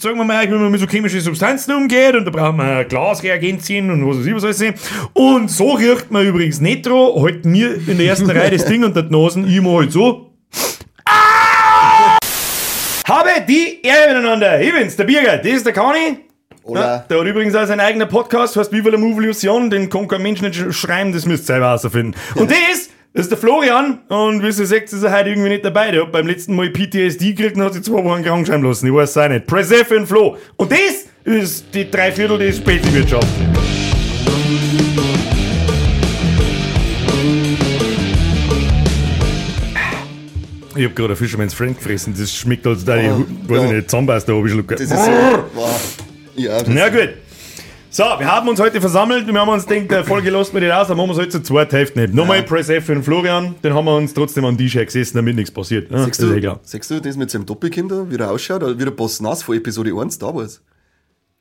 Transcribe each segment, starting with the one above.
sagen wir mal, wie man mit so chemischen Substanzen umgeht und da braucht man Glasreagenzien und was weiß ich, was alles. Und so riecht man übrigens Netro, halt mir in der ersten Reihe das Ding unter die Nasen, ich mach halt so. Ah! Habe die Ehre miteinander. Ich bin's, der Birger, das ist der Kani. Oder? Ja, der hat übrigens auch seinen eigenen Podcast, heißt Viva la Movolution, den kann kein Mensch nicht sch- schreiben, das müsst ihr selber herausfinden. Und das, das ist der Florian, und wie ihr seht, ist er heute irgendwie nicht dabei. Der hat beim letzten Mal PTSD gekriegt und hat sich zwei Wochen krank schreiben lassen. Ich weiß es auch nicht. Press F für den Flo. Und das ist die Dreiviertel der Spätwirtschaft. Ich hab gerade ein Fisherman's Friend gefressen, das schmeckt als da, Oh, ich weiß ich ja. nicht, Zahnpasta habe ich schon Das ist so. Wow. Ja, das Na gut. So, wir haben uns heute versammelt und wir haben uns gedacht, der Folge lassen wir nicht aus, dann machen wir es heute zu zweit Hälften nicht. Nochmal Press F für den Florian, den haben wir uns trotzdem an den Tisch gesessen, damit nichts passiert. Ja, Siehst eh du, klar. siehst du das mit seinem Doppelkinder, wie er ausschaut, wie der Boss Nass von Episode 1 da war?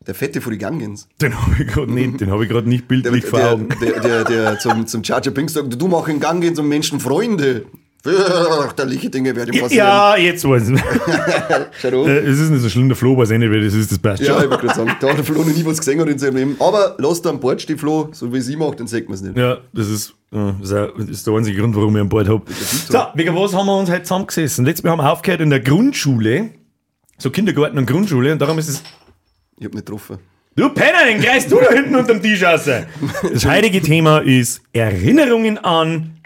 Der Fette von die Gangens. Den habe ich gerade nicht, den habe ich gerade nicht Der, bildlich vor der, Augen. der, der, der zum, zum Charger Pink sagt, du mach in Gang gehen zum Menschen Freunde. Fürchterliche Dinge werden passieren. Ja, jetzt weiß ich. Schau da. Äh, Es ist nicht so schlimm, der Flo weiß eh nicht, wer das ist, das passt Ja, ich wollte gerade sagen, da hat der Flo noch nie was gesehen hat in seinem Leben. Aber lasst an Bord stehen, Flo, so wie sie macht, dann sagt man es nicht. Ja, das ist, äh, das ist der einzige Grund, warum ich an Bord habe. So, wegen was haben wir uns heute zusammengesessen? Letztes Mal haben wir aufgehört in der Grundschule, so Kindergarten und Grundschule, und darum ist es Ich hab nicht getroffen. Du Penner, den greifst du da hinten unterm Tisch raus. Das heutige Thema ist Erinnerungen an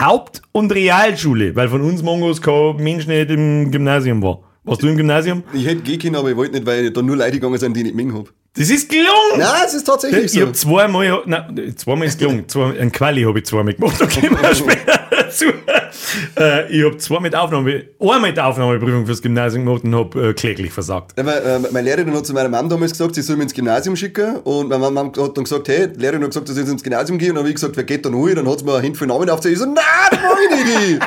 Haupt- und Realschule, weil von uns Mongos kein Mensch nicht im Gymnasium war. Warst du im Gymnasium? Ich hätte gehen können, aber ich wollte nicht, weil da nur Leute gegangen sind, die ich nicht mengen hab. Das ist gelungen! Nein, es ist tatsächlich Ich so. hab zweimal, nein, zweimal ist gelungen. Zwei, ein Quali habe ich zweimal gemacht, kommen wir später dazu. Äh, ich habe zwei mit Aufnahme, einmal mit Aufnahmeprüfung fürs Gymnasium gemacht und habe äh, kläglich versagt. Ja, weil, äh, meine Lehrerin hat zu meiner Mom damals gesagt, sie soll mich ins Gymnasium schicken. Und meine Mom hat dann gesagt, hey, die Lehrerin hat gesagt, dass ich ins Gymnasium gehe. Und dann habe ich gesagt, wer geht da hin? Dann hat sie mir eine Handvoll Namen aufgezählt. Ich so, nein, das mach ich nicht.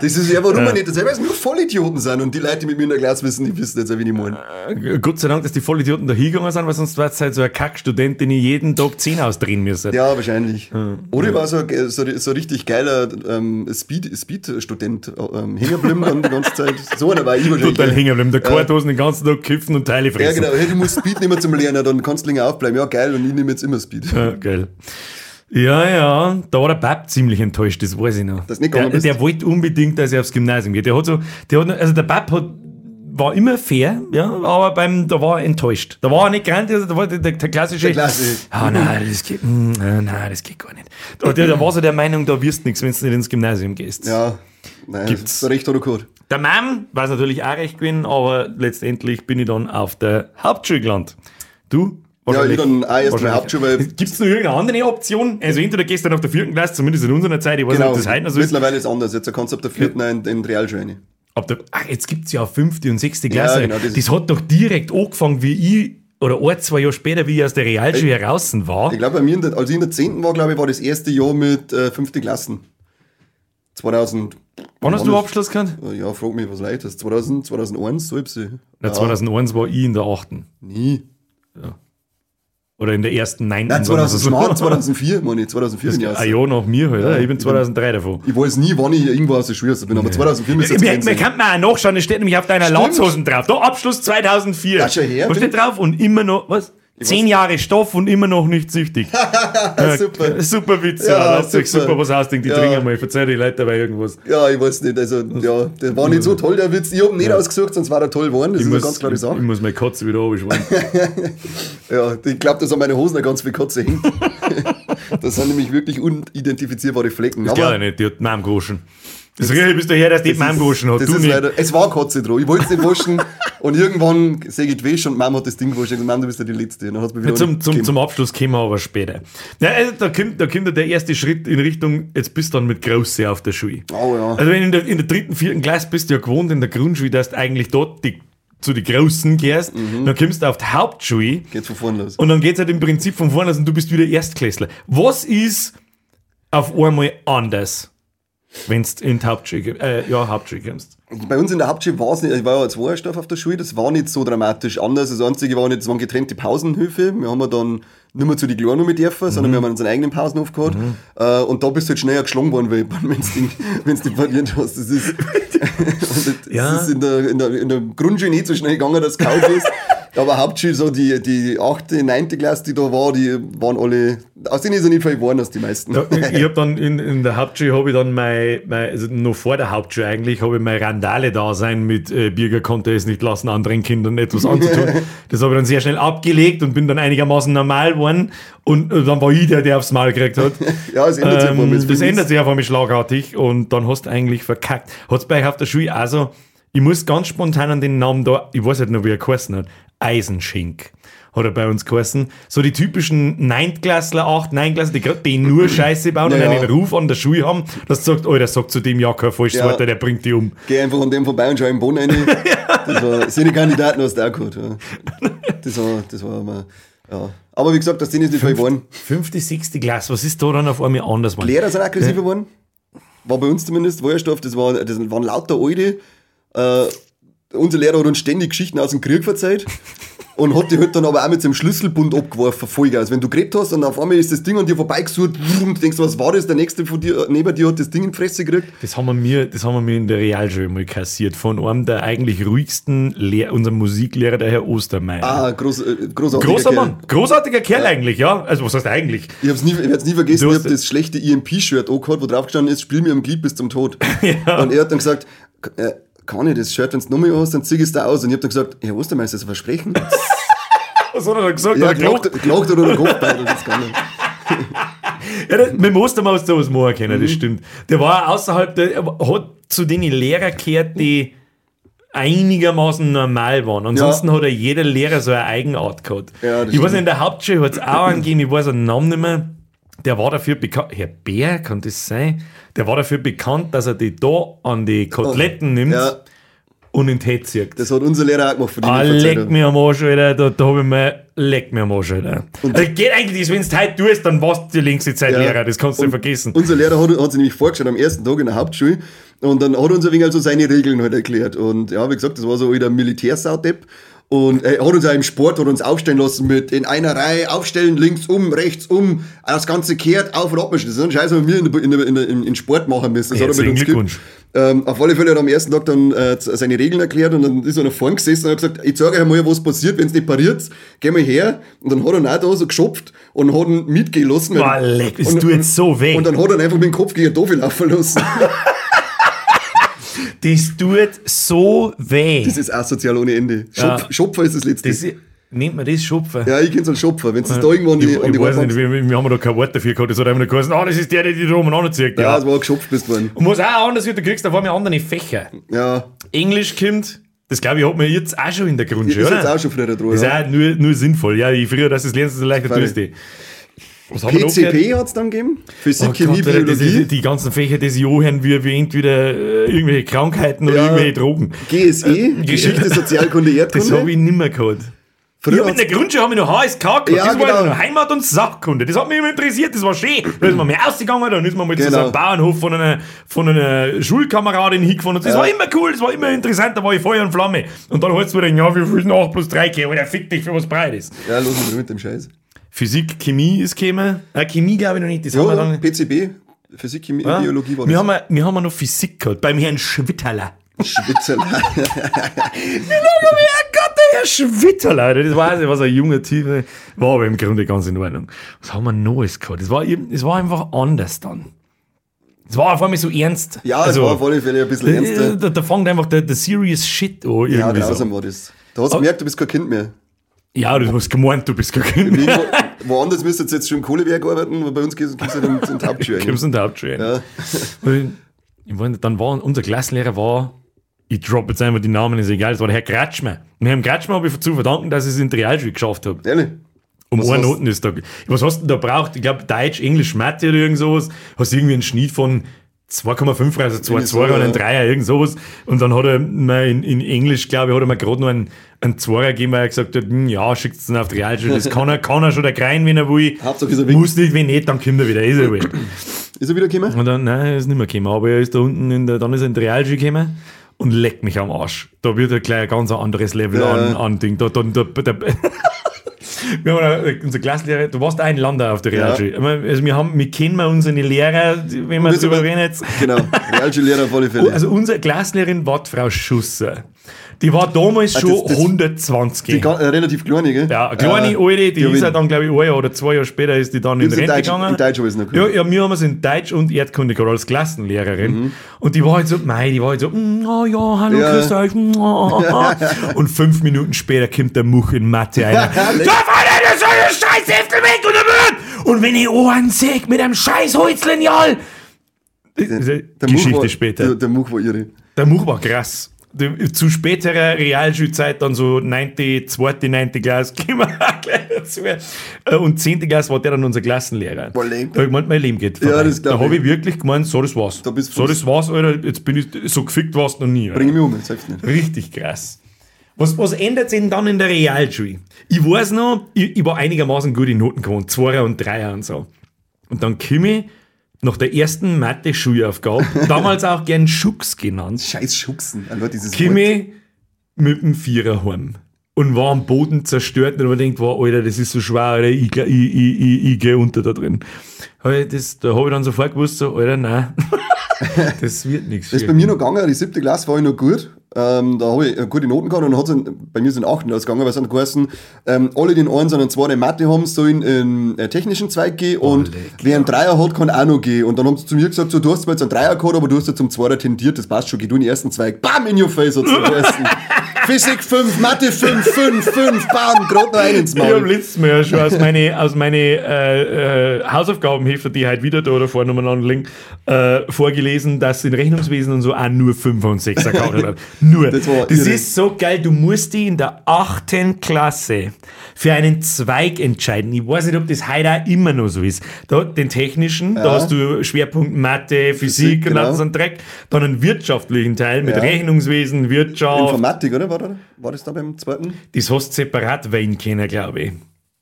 Das ist ja, warum Ja. nicht. Das ist, nur Vollidioten sind. Und die Leute, die mit mir in der Klasse wissen, die wissen jetzt, wie ich meine. Äh, Gott sei Dank, dass die Vollidioten da hingegangen sind, weil sonst wäre es halt so ein Kackstudent, den ich jeden Tag 10 ausdrehen müsste. Ja, wahrscheinlich. Oder ich war so, so, so richtig geiler ähm, Speed- Speed-Student, ähm, hängen geblieben dann die ganze Zeit. So einer war ich wahrscheinlich. Total hängen bleiben. Der Karthosen den ganzen Tag kiffen und Teile Ja, fressen. genau. Hey, du musst Speed nicht mehr zum Lernen, dann kannst du länger aufbleiben. Ja, geil. Und ich nehme jetzt immer Speed. Ja, geil. Ja, ja, da war der Bab ziemlich enttäuscht, das weiß ich noch. Dass du nicht der, bist? der wollte unbedingt, dass er aufs Gymnasium geht. Der hat so, der hat, also der Bab hat, war immer fair, ja, aber beim, da war er enttäuscht. Da war er nicht grandios, also da war der, der, der klassische. Der Klasse. Ah, nein, das geht, mm, nein, das geht gar nicht. Da, der, der war so der Meinung, da wirst du nichts, wenn du nicht ins Gymnasium gehst. Ja, nein, Gibt's. so recht hat er gehabt. Der war es natürlich auch recht gewesen, aber letztendlich bin ich dann auf der Hauptschule gelandet. Du? Ja, ich dann auch erst mal wahrscheinlich. Hauptschule, weil Gibt es noch irgendeine andere Option? Also entweder gehst du dann auf der vierten Klasse, zumindest in unserer Zeit, ich weiß genau, nicht, ob das heute noch so ist. mittlerweile ist es anders. Jetzt kannst du ab der vierten in, in die Realschule rein. Ab der, ach, jetzt gibt es ja auch fünfte und sechste Klasse. genau, das, das- hat doch direkt angefangen, wie ich, oder ein, zwei Jahre später, wie ich aus der Realschule heraus war. Ich glaube, bei mir, in der, als ich in der 10. war, glaube ich, war das erste Jahr mit äh, fünfte Klassen. 2000. Wann hast du Abschluss gehabt? Ja, frag mich, was leid ist. 2000, 2001, so ich Ja, 2001 war ich in der achten. Nie. Oder in der ersten. Nein, sagen wir 2000, so. Smart, 2004, meine ich, 2004 bin ich Ein. Jahr nach mir, halt, oder? ich bin ich 2003 davon. Ich weiß nie, wann ich irgendwo aus der Schule bin, aber 2004 müsste es Man, kann auch nachschauen, es steht nämlich auf deiner. Latzhosen drauf. Da Abschluss 2004. Ja, schon her, Was steht drauf? Und immer noch, was? Zehn Jahre Stoff und immer noch nicht süchtig. Ja, super. Super Witz, Ja, ja. Super. super was ausdenken. Die Ja. trinken mal. Verzeih die Leute dabei irgendwas. Ja, ich weiß nicht, also, ja, der war nicht so toll, der Witz. Ich hab ihn nicht ausgesucht, sonst war er toll geworden, das ist eine ganz klare ich, Sache. ich muss meine Katze wieder abschwimmen. Ja, ich glaube, dass an meine Hosen ganz viel Katze hängt. das sind nämlich wirklich unidentifizierbare Flecken. Das glaube ich nicht, die hat Mom gewaschen. Das rieche bis daher, dass die Mom gewaschen hat. das Du ist nicht. leider, es war Katze dran. Ich wollte es nicht waschen und irgendwann sehe ich die Wäsche und Mama hat das Ding gewaschen. Ich sag, Mama, du bist ja die Letzte. Und dann hat's mir wieder zum, nicht zum, zum Abschluss kommen wir aber später. Ja, also da, kommt, da kommt ja der erste Schritt in Richtung, jetzt bist du dann mit Große auf der Schule. Oh ja. Also wenn in der, in der dritten, vierten Klasse bist du ja gewohnt in der Grundschule, dass du eigentlich dort die, zu den Großen gehst, dann kommst du auf die Hauptschule Geht's von vorne los. und dann geht es halt im Prinzip von vorne aus und du bist wieder Erstklässler. Was ist auf einmal anders? Wenn du in die Hauptschule, äh, ja, Hauptschule kommst. Bei uns in der Hauptschule war es nicht, ich war ja zwei Stoff auf der Schule, das war nicht so dramatisch anders. Das Einzige war nicht, es waren getrennte Pausenhöfe. Wir haben ja dann nicht mehr zu den Kleinen mit dürfen, sondern wir haben unseren eigenen Pausenhof gehabt. Äh, und da bist du halt schneller geschlagen worden, weil wenn du dich verliert hast. Das ist, das Ja. ist in, der, in, der, in der Grundschule nicht so schnell gegangen, dass du kaut bist. Aber Hauptschule, so die, die 8., 9. Klasse, die da war, die waren alle, aus denen ist er nicht viel geworden, als die meisten. Ja, ich habe dann in, in der Hauptschule habe ich dann mein, mein, also noch vor der Hauptschule eigentlich, habe ich mein Randale-Dasein mit äh, Bürger konnte es nicht lassen, anderen Kindern etwas anzutun. das habe ich dann sehr schnell abgelegt und bin dann einigermaßen normal geworden. Und äh, dann war ich der, der aufs Maul gekriegt hat. Ja, es ändert sich einfach, ähm, wenn's Das viel ändert sich einfach mit schlagartig und dann hast du eigentlich verkackt. Hat es bei euch auf der Schule also, ich muss ganz spontan an den Namen da, ich weiß nicht noch, wie er geheißen hat, Eisenschink hat er bei uns geheißen. So die typischen 9-Klassler, 8, 9-Klassler, die, die nur Scheiße bauen Ja, und ja. einen Ruf an der Schule haben, dass du sagst, oh, der sagt zu dem ja kein falsches Ja. Wort, der bringt die um. Geh einfach an dem vorbei und schau im Bonn rein. Das war, sind die Kandidaten aus der gehabt. Ja. Das war, das war immer, ja. Aber wie gesagt, das sind jetzt nicht viel geworden. Fünfte, sechste Klasse, was ist da dann auf einmal anders geworden? Lehrer sind aggressiver geworden. War bei uns zumindest Feuerstoff, das, war, das waren lauter Alte. Äh, unser Lehrer hat uns ständig Geschichten aus dem Krieg verzeiht. Und hat die halt dann aber auch mit seinem Schlüsselbund abgeworfen, Vollgas. Wenn du geredet hast und auf einmal ist das Ding an dir vorbeigesucht, und du denkst, was war das? Der nächste von dir, neben dir hat das Ding in die Fresse gekriegt. Das haben wir mir, das haben wir mir in der Realschule mal kassiert, von einem der eigentlich ruhigsten Lehr unserem Musiklehrer, der Herr Ostermeier. Ah, groß, äh, großartiger Großer Kerl. Mann, großartiger Kerl eigentlich, ja. Also was heißt eigentlich? Ich hab's nie, ich werd's nie vergessen, ich hab das schlechte EMP-Shirt angehabt, wo drauf gestanden ist, spiel mir am Glied bis zum Tod. Ja. Und er hat dann gesagt, äh, kann ich das Shirt, wenn's nochmal hast, dann zieh ich es da aus. Und ich hab dann gesagt, Herr Ostermeister, das ist ein Versprechen? Was hat er dann gesagt? ja, gelacht? klagt oder der Kopfbeitel, das kann nicht. Ja, das, mit dem Ostermann hast du sowas machen können, das stimmt. Der war außerhalb, der er hat zu den Lehrern gehört, die einigermaßen normal waren. Ansonsten hat ja jeder Lehrer so eine Eigenart gehabt. Ja, das ich weiß stimmt. nicht, in der Hauptschule hat es auch einen gegeben, ich weiß den Namen nicht mehr. Der war dafür bekannt, Herr Bär, kann das sein? Der war dafür bekannt, dass er die da an die Koteletten nimmt Ja, und in den Tee zieht. das hat unser Lehrer auch gemacht, von dem Ah, leck mir am Arsch, Alter. Da, da hab ich mal, leck mir am Arsch, Alter. Also geht eigentlich, wenn du heute tust, dann warst du die längste Zeit Ja. Lehrer. Das kannst du Und nicht vergessen. Unser Lehrer hat, hat sich nämlich vorgestellt am ersten Tag in der Hauptschule und dann hat uns ein wenig also seine Regeln halt erklärt. Und ja, wie gesagt, das war so wieder ein Militärsaudepp. Und er hat uns auch im Sport hat uns aufstellen lassen mit in einer Reihe aufstellen, links um, rechts um, das Ganze kehrt, auf und ab. Das ist ein Scheiß, was wir in, in, in, in Sport machen müssen. Das hat er mit uns Glückwunsch. ähm, Auf alle Fälle hat er am ersten Tag dann äh, seine Regeln erklärt und dann ist er nach vorn gesessen und hat gesagt, ich zeige euch mal, was passiert, wenn es nicht pariert. Geh mal her. Und dann hat er ihn auch da so geschopft und hat ihn mitgehen lassen. Boah, leck, es Und- tut jetzt so weh. und dann hat er ihn einfach mit dem Kopf gegen den Tafel laufen lassen. Das tut so weh. Das ist asozial ohne Ende. Schopf, Ja. Schopfer ist das letzte. Das, nennt man das Schupfen? ja, ich kenn's als Schopfer. Wenn du das da irgendwo an die, ich, an die ich weiß nicht, wir, wir haben da kein Wort dafür gehabt. Das hat einfach geheißen, ah, das ist der, der die da oben anzieht. Ja, Ja. es war geschopft bist worden. Und was auch anders wird, du kriegst auf einmal andere Fächer. Ja, Englisch kommt, das glaube ich, hat man jetzt auch schon in der ist Grundschule, jetzt oder? auch schon früher dran. Das ist Ja. auch nur, nur sinnvoll. Ja, je früher das lernst, desto leichter tust du. PCP hat es dann gegeben. Physik, Oh Chemie, Gott, Biologie. ist, die ganzen Fächer, die sie anhören, wie, wie entweder äh, irgendwelche Krankheiten oder Ja. irgendwelche Drogen. GSE, Geschichte, Sozialkunde, Äh, Das habe Erdkunde. ich nimmer gehabt. Früher hab in der Grundschule habe ich noch HSK gehabt. Ja, das war genau. noch Heimat- und Sachkunde. Das hat mich immer interessiert. Das war schön. Da ist man mal ausgegangen, dann ist man mal zu so Genau. einem Bauernhof von einer, von einer Schulkameradin hingefahren. Und das Ja. war immer cool, das war immer interessant. Da war ich Feuer und Flamme. Und dann holst du wieder, ja, ist denn 8 plus 3 gehen? Der fick dich für was breit ist. Ja, los mit dem Scheiß. Physik, Chemie ist gekommen. Äh, Chemie glaube ich noch nicht. Das haben wir Ja, dann. PCB, Physik, Chemie, Ja. Biologie war wir das. haben, wir haben noch Physik gehabt, beim Herrn Schwitterler. Schwitzer. Ja Gott, der Herr Schwitterler, das weiß ich, was ein junger Typ war, aber im Grunde ganz in Ordnung. Was haben wir Neues gehabt? Es war, eben- es war einfach anders dann. Es war auf einmal so ernst. Ja, also, es war auf alle Fälle ein bisschen ernster. da, da fängt einfach der, der serious Shit an. Ja, grausam so. war das. Da hast du gemerkt, du bist kein Kind mehr. Ja, du hast gemeint, du bist gar kein Irgendwo, woanders müsstest du jetzt schon im Kohlewerk arbeiten, aber bei uns in, in die Hauptschule. Du kommst in der Hauptschule. Ja. Dann war unser Klassenlehrer war, ich drop jetzt einfach die Namen, ist egal, es war der Herr Kratschmer. Und Herrn Kratschmer habe ich zu verdanken, dass ich es in die Realschule geschafft habe. Ehrlich? Um Was eine Noten ist da. Was hast du denn da braucht? Ich glaube, Deutsch, Englisch, Mathe oder irgend sowas. Hast du irgendwie einen Schnitt von 2,5, also 2, Irgendwie 2 so, und ein. Dreier, irgend sowas. Und dann hat er mir in, in Englisch, glaube ich, hat er mir gerade noch einen, einen Zweier gegeben, weil er gesagt hat, hm, ja, schickt es auf die Realschule. Das kann er, kann er schon der Krein, wenn er will. Hauptsache ist er weg. Muss nicht, wenn nicht, dann kommt er wieder. Ist er wohl. Ist er wieder gekommen? Und dann, nein, er ist nicht mehr gekommen. Aber er ist da unten, in der, dann ist er in die Realschule gekommen und leckt mich am Arsch. Da wird er gleich ein ganz anderes Level Ja. an, an Ding. Da, da, da, da, wir haben eine- unser Klassenlehrer, du warst ein Lander auf der Realschule. Meine, Also wir, haben, wir kennen mal unsere Lehrer, wenn wir mal- reden jetzt. Genau, Realschullehrer auf alle Fälle. Also unsere Klassenlehrerin war die Frau Schusser. Die war damals Ah, schon das- das- 120. die äh, relativ kleine, gell? ja, eine kleine Äh, alte, die ist ja dann, glaube ich, ein Jahr oder zwei Jahre später ist die dann in in Rente Deutsch, gegangen. in Deutsch habe ich es noch Ja, gehört. ja, wir haben es in Deutsch und Erdkunde gehabt als Klassenlehrerin. Und die war halt so, mei, die war halt so, mm, oh ja, hallo, Ja. grüßt euch. mm, oh, oh, oh. und fünf Minuten später kommt der Much in Mathe ein. so ein scheiß Heftel weg und der Mund! Und wenn ich Ohren sehe mit einem scheiß Holzlineal. Der Geschichte Much war, später. Der, der Much war irre. Der Much war krass. Die- Zu späterer Realschulzeit, dann so 9., 2., 9. Klasse, gehen wir gleich dazu. Äh, Und 10. Klasse war der dann unser Klassenlehrer. War lame. Da hab ich gemeint, mein Leben geht Ja, vorbei. das glaub Da habe ich. ich wirklich gemeint, so, das war's. Da so, das war's, Alter. Jetzt bin ich, so gefickt warst du noch nie. Alter. Bring mich um, selbst nicht. Richtig krass. Was, was ändert sich denn dann in der Realschule? Ich weiß noch, ich, ich war einigermaßen gut in Noten gewohnt, Zweier und Dreier und so. Und dann komme ich nach der ersten Mathe-Schulaufgabe, damals auch gern Schux genannt, Scheiß Schuchsen. Alter, dieses Wort. mit dem Vierer heim. Und war am Boden zerstört und man denkt, wow, Alter, das ist so schwer, Alter, ich, ich, ich, ich, ich gehe unter da drin. Das, da habe ich dann sofort gewusst, so, Alter, nein, das wird nichts. Das ist bei mir noch gegangen, die siebte Klasse war ich noch gut. Ähm, da habe ich äh, gute Noten gehabt und in, bei mir sind achten ausgegangen, weil es dann geheißen, ähm, alle, die in einen, sondern zwei in Mathe haben, sollen in äh, technischen Zweig gehen und wer einen Dreier hat, kann auch noch gehen. Und dann haben sie zu mir gesagt, so, du hast zwar jetzt einen Dreier gehabt, aber du hast ja zum Zweiter tendiert, das passt schon, geh du in den ersten Zweig. Bam, in your face geheißen. Physik 5, Mathe 5, 5, 5, bam, gerade noch einen ins Ich habe Maul. letztes Mal ja schon aus meine, aus meine äh, äh, Hausaufgabenhefter, die halt wieder da oder vorne umeinander liegen, äh, vorgelesen, dass in Rechnungswesen und so auch nur 5 und 6 gehabt hat. Nur. Das Das, ist so geil. Du musst dich in der 8. Klasse für einen Zweig entscheiden. Ich weiß nicht, ob das heute auch immer noch so ist. Da, den technischen, da hast du Schwerpunkt Mathe, Physik, Physik, und genau. alles so ein Dreck. Dann einen wirtschaftlichen Teil mit Ja. Rechnungswesen, Wirtschaft. Informatik, oder? War das da beim zweiten? Das hast du separat wählen können, glaube ich.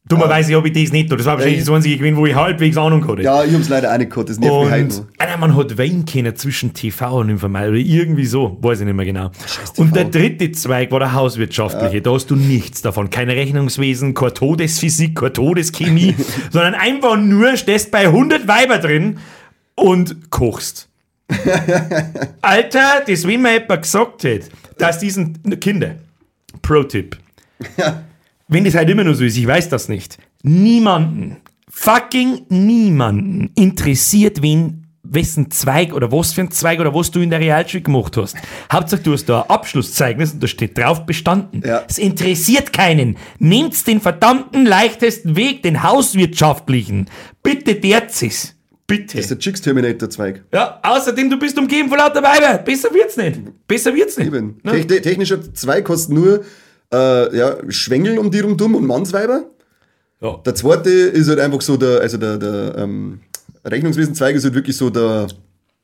Dummerweise habe ich das nicht. Das war wahrscheinlich das einzige gewesen, wo ich halbwegs Ahnung hatte. Ja, ich hab's leider auch nicht gehabt, das nervt mich heute Und. Alter, man hat wählen können zwischen TV und Informatik oder irgendwie so, weiß ich nicht mehr genau. Und der dritte Zweig war der hauswirtschaftliche. Da hast du nichts davon. Kein Rechnungswesen, keine Todesphysik, keine Todeschemie, sondern einfach nur stehst bei 100 Weiber drin und kochst. Alter, das wenn mir jemand gesagt hätte, dass diesen Kinder, Pro-Tipp, wenn das halt immer nur so ist, ich weiß das nicht, niemanden, fucking niemanden interessiert, wen, wessen Zweig oder was für ein Zweig oder was du in der Realschule gemacht hast. Hauptsache, du hast da ein Abschlusszeugnis und da steht drauf bestanden. Ja. Es interessiert keinen. Nehmt den verdammten leichtesten Weg, den hauswirtschaftlichen. Bitte dert's es. Bitte. Das ist der Chicks Terminator Zweig. Ja, außerdem, du bist umgeben von lauter Weiber. Besser wird's nicht. Besser wird's nicht. Eben. Ne? Te te technischer Zweig kostet nur äh, ja, Schwengel um die rum dumm und Mannsweiber. Ja. Der zweite ist halt einfach so der, also der, der ähm, Rechnungswesen-Zweig ist halt wirklich so der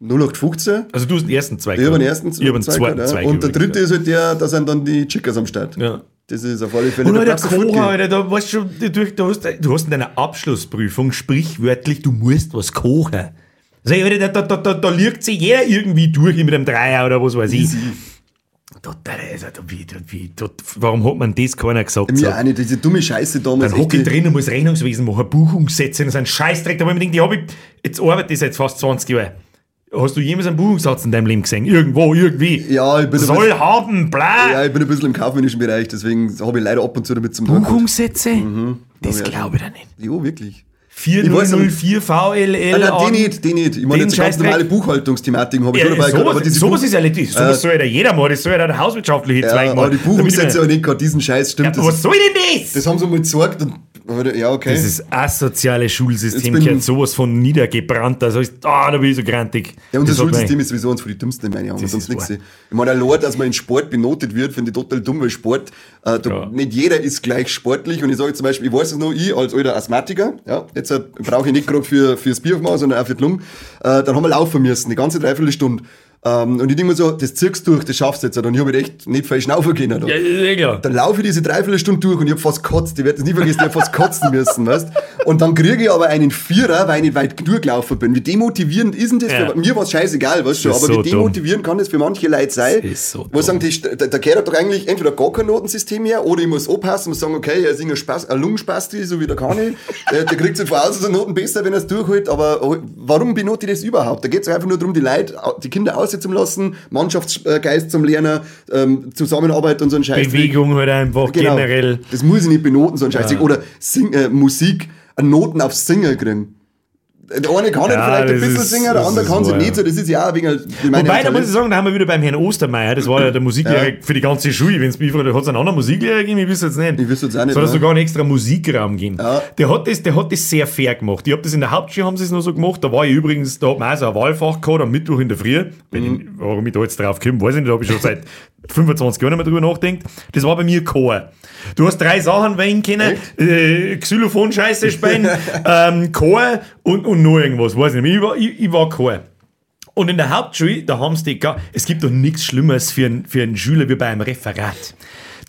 0815. Also du hast den ersten Zweig. Ich habe den ersten Ich Zweig zweiten gehabt, ja. Zweig. Und der dritte ist halt der, da sind dann die Chickers am Start. Ja. Das ist auf alle Fälle Und Platz der Kocher, Furtke. Alter, da weißt du, du, hast, du hast in deiner Abschlussprüfung sprichwörtlich, du musst was kochen. Also, da, da, da, da, da liegt sich jeder irgendwie durch mit einem Dreier oder was weiß ich. Total, also, wie, wie, warum hat man das keiner gesagt? Mir auch nicht, diese dumme Scheiße damals. Dann hocke ich drin und muss Rechnungswesen machen, Buchungssätze, das ist ein Scheißdreck. Da habe ich mir gedacht, die habe ich, jetzt arbeite ich seit fast 20 Jahren. Hast du jemals einen Buchungssatz in deinem Leben gesehen? Irgendwo, irgendwie. Ja, ich bin, ein Soll bisschen, haben, bla. ja, ich bin ein bisschen im kaufmännischen Bereich, deswegen habe ich leider ab und zu damit zum. Buchungssätze? Das Ja, ja. glaube ich da nicht. Jo, wirklich. Ich weiß 4004 VLL. Nein, an- die nicht, die nicht. Ich meine, jetzt so ganz normale Buchhaltungsthematiken habe ich Ja, schon dabei gehabt, aber diese sowas Buch- ist ja letztlich. Sowas soll ja jeder machen. Das soll ja der hauswirtschaftliche ja, Zweig aber machen. die Buchungssätze Damit aber nicht gerade diesen Scheiß, stimmt. das, Was soll denn das? das haben sie mal gesagt und ja, okay. Dieses asoziale Schulsystem gehört sowas von niedergebrannt. Also, ist- ah, da bin ich so grantig. Ja, unser Das Schulsystem ist sowieso eins von die dümmsten Augen. Das Sonst nichts. Ich meine, allein, dass man in Sport benotet wird, finde ich total dumm, weil Sport, äh, da, Ja. nicht jeder ist gleich sportlich. Und ich sage zum Beispiel, ich weiß es noch, ich als alter Asthmatiker, ja, jetzt äh, brauche ich nicht gerade für, fürs Bier aufmachen, sondern auch für die Lunge, äh, dann haben wir laufen müssen, die ganze Dreiviertelstunde. Ähm, und ich denke mir so, das ziehst du durch, das schaffst du jetzt. Und ich habe echt nicht viel schnaufen können. Da. Ja, klar. Dann laufe ich diese Dreiviertelstunde durch und ich habe fast kotzt. Ich werde das nie vergessen, ich habe fast kotzen müssen, weißt Und dann kriege ich aber einen Vierer, weil ich nicht weit genug gelaufen bin. Wie demotivierend ist denn das? Ja. Für, mir war es scheißegal, weißt du, aber ist wie so demotivierend kann das für manche Leute sein? Das ist so wo dumm. sagen, die, der, der gehört doch eigentlich entweder gar kein Notensystem mehr oder ich muss aufpassen und sagen, okay, er ist ein, Spaß, ein Lungenspasti, so wie der Kani. der, der kriegt sich von außen Noten besser, wenn er es durchholt, aber warum benote ich das überhaupt? Da geht es einfach nur darum, die Leute, die Kinder aussitzen lassen, Mannschaftsgeist zum Lernen, ähm, Zusammenarbeit und so ein Scheiß. Bewegung halt einfach Genau. generell. Das muss ich nicht benoten, so ein Scheiß. Ja. Oder Sing, äh, Musik, Noten aufs Singen kriegen. Der eine kann Ja, vielleicht ein bisschen ist- singen, der andere kann sie wahr, nicht. So, das ist ja auch wegen Wobei, da Talent. muss ich sagen, da haben wir wieder beim Herrn Ostermeier, das war ja der Musiklehrer für die ganze Schule, wenn es mich fragt, hat es einen anderen Musiklehrer gegeben, ich wüsste jetzt nicht. Ich wüsste jetzt auch nicht, Soll es sogar einen extra Musikraum geben. Ja. Der, hat das, der hat das sehr fair gemacht. Ich habe das in der Hauptschule haben sie es noch so gemacht, da war ich übrigens, da hat man auch so ein Wahlfach gehabt, am Mittwoch in der Früh, wenn ich, Mhm. warum ich da jetzt drauf komme, weiß ich nicht, da habe ich schon seit 25 Jahren nicht mehr drüber nachgedacht. Das war bei mir Chor. Du hast drei Sachen wählen können, äh, Xylophon-Scheiße spielen, ähm, Chor und, und noch irgendwas, weiß ich nicht. Ich war, ich, ich war Chor. Und in der Hauptschule, da haben sie die, es gibt doch nichts Schlimmeres für einen, für einen Schüler wie bei einem Referat.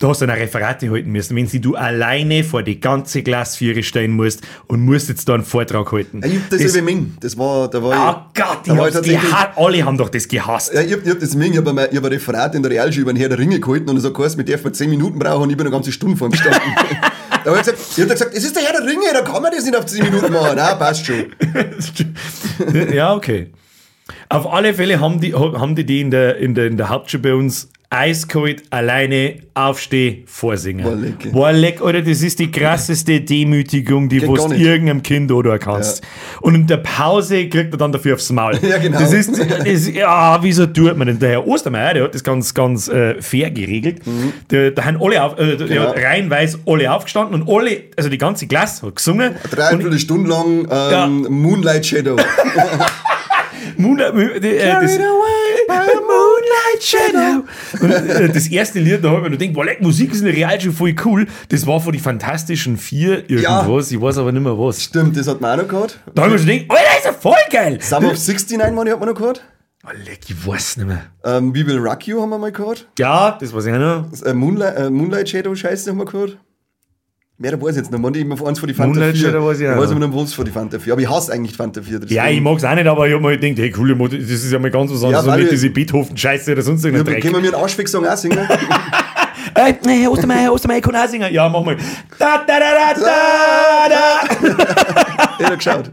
Da hast du ein Referat halten müssen, wenn sie du alleine vor die ganze Klasse Viere stehen musst und musst jetzt da einen Vortrag halten. Ich hab das, Das- Ming. Das war, da war Oh ich. Gott, da ich war hab's tatsächlich- geha- alle haben doch das gehasst. Ja, ich hab, ich hab das Ming, ich hab, einmal- ich hab ein Referat in der Realschule über den Herr der Ringe gehalten und er sagt, heißt, mit darf man 10 Minuten brauchen und ich bin eine ganze Stunde vor ihm gestanden. da hab ich gesagt, ich hab gesagt, es ist der Herr der Ringe, da kann man das nicht auf 10 Minuten machen. Nein, passt schon. ja, okay. Auf alle Fälle haben die, haben die, die in, der, in, der, in der Hauptschule bei uns eiskalt, alleine, aufsteh, vorsingen. Boah, leck. Boah, leck, Alter, das ist die krasseste Demütigung, die Geht du irgendeinem Kind oder kannst. Und in der Pause kriegt er dann dafür aufs Maul. Ja, genau. Das ist, das, ja, wieso tut man denn? Der Herr Ostermeier, der hat das ganz, ganz äh, fair geregelt. Der, da haben alle auf, äh, Mhm. Genau. reihenweise alle aufgestanden und alle, also die ganze Klasse hat gesungen. Dreiviertel Stunde lang ähm, Moonlight Shadow. Moonlight, äh, das, Moonlight Shadow. Und, äh, das erste Lied, da habe ich mir gedacht, boah, leck, Musik ist in der Realschule voll cool. Das war von die Fantastischen Vier irgendwas, ich weiß aber nicht mehr was. Stimmt, das hat man auch noch gehabt. Da habe ich mir gedacht, Alter, ist ja voll geil. Summer of 69, meine ich, hat man noch gehört. Oh, leck, ich weiß nicht mehr. Ähm, We Will Rock You haben wir mal gehört. Ja, das weiß ich auch noch. Äh, Moonlight, äh, Moonlight Shadow Scheiße haben wir gehört. Mehr, da weiß ich jetzt nicht. Man, ich immer eins von die Fanta Moonlight 4. Shadow weiß ich auch weiß noch. immer noch was von die Fanta 4. Aber ich hasse eigentlich Fanta 4. Ja, ich mag es auch nicht, aber ich habe mir gedacht, hey, coole Mod, das ist ja mal ganz was anderes, Ja, so nicht diese Beethoven-Scheiße oder sonst Ja, irgendein Dreck. können wir mir einen Arschfick-Song auch singen? Äh, Herr Ostermeier, Ostermeier, ich kann auch singen. Ja, mach mal. Da, da, da, da, da, da. Ich hab geschaut.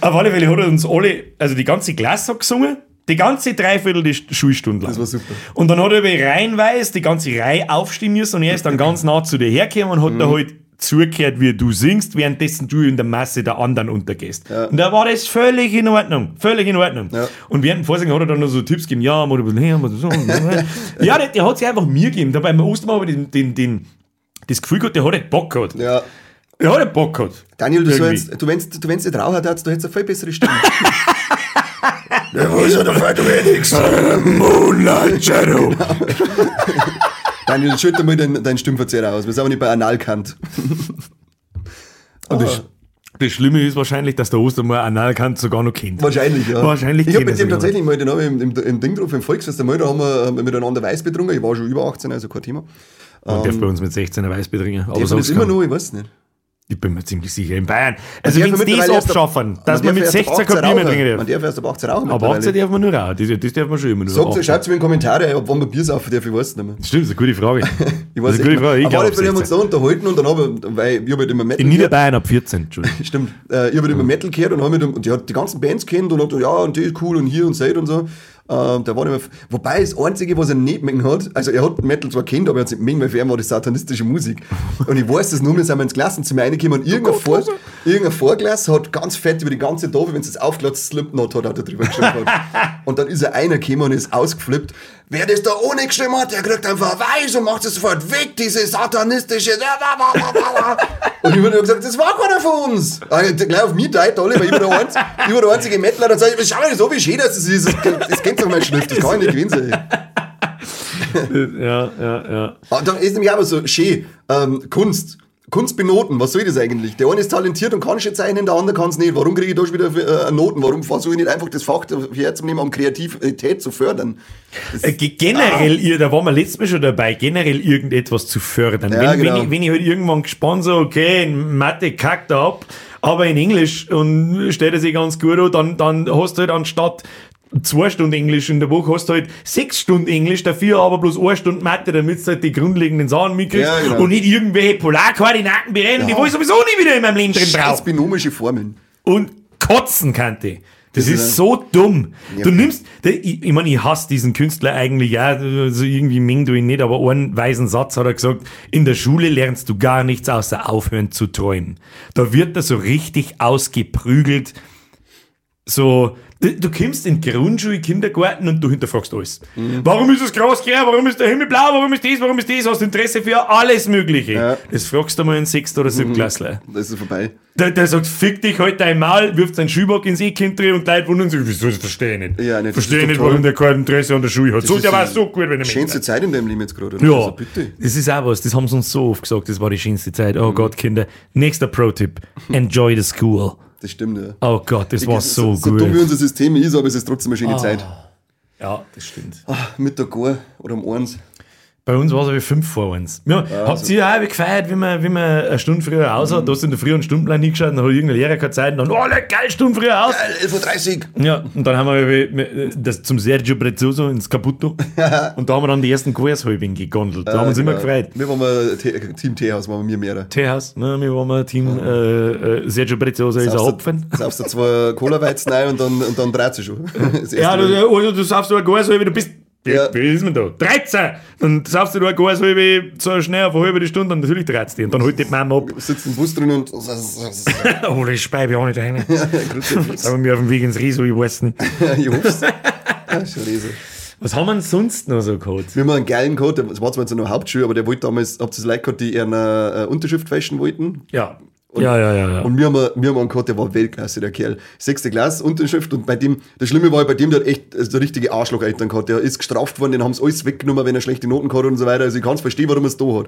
Auf alle Fälle hat er uns alle, also die ganze Klasse hat gesungen, die ganze Dreiviertel die St- Schulstunde lang. Das war super. Und dann hat er bei reihenweise die ganze Reihe aufstehen müssen und er ist dann ganz nah zu dir hergekommen und hat Mhm. da halt zugehört, wie du singst, währenddessen du in der Masse der anderen untergehst. Und da war das völlig in Ordnung. Völlig in Ordnung. Ja. Und während dem Vorsingen hat er dann noch so Tipps gegeben, ja, mal ein bisschen her, mal so. ja, der, der hat sich einfach mir gegeben. Da beim Ostermann habe ich den, den, den, das Gefühl gehabt, der hat nicht Bock gehabt. Ja. Der hat nicht Bock gehabt. Daniel, du, sollst, du, wenn's, du, wenn's nicht rauchen darfst, du hättest eine viel bessere Stimme. Der weiß ja, der fällt nichts. Moonlight Shadow. Daniel, schütte mal deinen dein Stimmverzehrer aus. Wir sind aber nicht bei Analkant. Und das, das Schlimme ist wahrscheinlich, dass der Ostermeier Analkant sogar noch kennt. Wahrscheinlich, ja. Wahrscheinlich Ich habe mit dem tatsächlich mal den Namen im, im, im Ding drauf, im Volksfest einmal, da haben wir miteinander Weiß betrunken. Ich war schon über 18, also kein Thema. Man darf bei uns mit 16 ein Weiß betrinken. Aber Aber das sonst immer noch, ich weiß nicht. Ich bin mir ziemlich sicher, in Bayern. Also, wenn darf sie das ab- abschaffen, dass man darf mit erst ab 16 18 kein Bier mehr rauchen. trinken Man darf. darf erst ab 18 rauchen. Aber 18 mittlerweile. darf man nur auch. Das, das darf man schon immer nur. 18. schreibt mir in die Kommentare, ob wann man Bier saufen darf, ich weiß es nicht mehr. Stimmt, das ist eine gute Frage. Ich das weiß ist eine echt gute nicht. Frage. Ich glaube, Fälle haben wir uns da unterhalten und dann habe ich, weil ich habe halt immer Metal In. Niederbayern ab 14, Entschuldigung. Stimmt. Äh, ich habe halt immer Metal gehört und, hab mit und die hat die ganzen Bands kennt und hat gesagt, ja, und die ist cool und hier und Seid und so. Ähm, da war nicht mehr, wobei das Einzige, was er nicht mengen hat, also er hat Metal zwar kennt, aber er hat nicht mengen, weil für ihn war das satanistische Musik. Und ich weiß das nur, wir sind mal ins Klassenzimmer reingekommen und irgendein, Vor, irgendein Vorglas hat ganz fett über die ganze Tafel, wenn es das aufglatzt, Slipknot hat, hat er drüber geschrieben. hat. und dann ist er einer gekommen und ist ausgeflippt. Wer das da ohne geschrieben hat, der kriegt einfach weiß und macht es sofort weg, diese satanistische. Und ich habe gesagt, das war keiner von uns. Also, gleich auf mich teilt alle, weil ich war der, einz, ich war der einzige Mettler. Dann sage ich, schau mal so, wie schön das ist. Das, das kennt doch meine Schrift, das kann ich nicht gewinnen sein. ja, ja, ja. Aber da ist nämlich auch so schön, ähm, Kunst Kunst benoten, was soll das eigentlich? Der eine ist talentiert und kann schon zeichnen, der andere kann es nicht. Warum kriege ich da schon wieder äh, Noten? Warum versuche ich nicht einfach das Fach herzunehmen, um Kreativität zu fördern? Äh, ge- generell, ihr, da waren wir letztes Mal schon dabei, generell irgendetwas zu fördern. Ja, wenn, genau. wenn, ich, wenn ich halt irgendwann gespannt so, okay, in Mathe kackt ab, aber in Englisch und steht er sich ganz gut an, dann, dann hast du halt anstatt zwei Stunden Englisch in der Woche hast du halt sechs Stunden Englisch, dafür aber bloß eine Stunde Mathe, damit du halt die grundlegenden Sachen mitkriegst Ja, genau. und nicht irgendwelche Polarkoordinaten berechnen, die Ja. wo ich sowieso nie wieder in meinem Leben drin brauche binomische Formeln. und kotzen kannte. Das, Das ist so dumm. Ja. Du nimmst, ich, ich meine, ich hasse diesen Künstler eigentlich, ja, also irgendwie meng du ihn nicht, aber einen weisen Satz hat er gesagt, in der Schule lernst du gar nichts außer aufhören zu träumen. Da wird er so richtig ausgeprügelt, so, du, du kommst in Grundschule, Kindergarten und du hinterfragst alles. Mhm. Warum ist das Gras grün? Warum ist der Himmel blau? Warum ist das? Warum ist das? Hast du Interesse für alles Mögliche? Ja. Mhm. Das fragst du mal einen Sechst- oder Siebtklässler. Da ist es vorbei. Der, der sagt, fick dich halt dein Maul, wirft seinen Schuhbock ins Eckkind drin und die Leute wundern sich, wieso, das verstehe ich nicht. Ja, nicht, das verstehe ist nicht, warum der kein Interesse an der Schule hat. So, ist der war die so gut, wenn er Schönste Zeit in deinem Leben jetzt gerade. oder? Ja, Also bitte. das ist auch was, das haben sie uns so oft gesagt, das war die schönste Zeit. Mhm. Oh Gott, Kinder. Nächster Pro-Tipp, enjoy the school. Das stimmt, ja. Oh Gott, das war so, so gut. dumm wie unser System ist, aber es ist trotzdem eine schöne Zeit. ja, das stimmt. Ah, Mittag gar oder um eins. Bei uns war es aber fünf vor uns. Ja, habt ihr auch gefeiert, wie man, wie man eine Stunde früher aus hat? Du hast in der Früh einen Stundenplan hingeschaut, dann hat irgendein Lehrer keine Zeit und dann, oh, geil, Stunde früher aus. Geil, 11.30 Uhr. Ja, und dann haben wir äh, das zum Sergio Prezzoso ins Caputo. und da haben wir dann die ersten Quershalbing gegondelt. Da haben wir uns immer Genau. gefreut. Wir waren mal Te Team Teehaus, waren wir mehrere. Teehaus, ne, wir waren mal Team äh, äh, Sergio Prezzoso ist ein Hopfen. Saufst du zwei Cola-Weizen rein und dann, und dann dreht sie schon. Ja, du, du saufst du ein Quershalbe, du bist. Wie, Ja. wie ist man da? 13! Dann saufst du ein Quershalbe so schnell auf eine halbe Stunde und natürlich 13. Und dann holt die Mama ab. sitzt im Bus drin und. oh, das speibe ich auch nicht rein. Sagen wir auf dem Weg ins Riso, ich weiß nicht. ich hoff's. Ja, schon lesen. Was haben wir denn sonst noch so gehabt? Wir haben einen geilen gehabt, das war zwar jetzt noch Hauptschule, aber der wollte damals, habt ihr das Leute gehabt, die eine äh, Unterschrift fälschen wollten? Ja. Ja, ja, ja, ja. Und wir haben, einen- wir haben einen gehabt, der war Weltklasse, der Kerl. Sechste Klasse, Unterschrift. Und bei dem, das Schlimme war, bei dem, der hat echt so richtige Arschlocheltern gehabt. Der ist gestraft worden, den haben sie alles weggenommen, wenn er schlechte Noten gehabt hat und so weiter. Also ich kann es verstehen, warum er es da hat.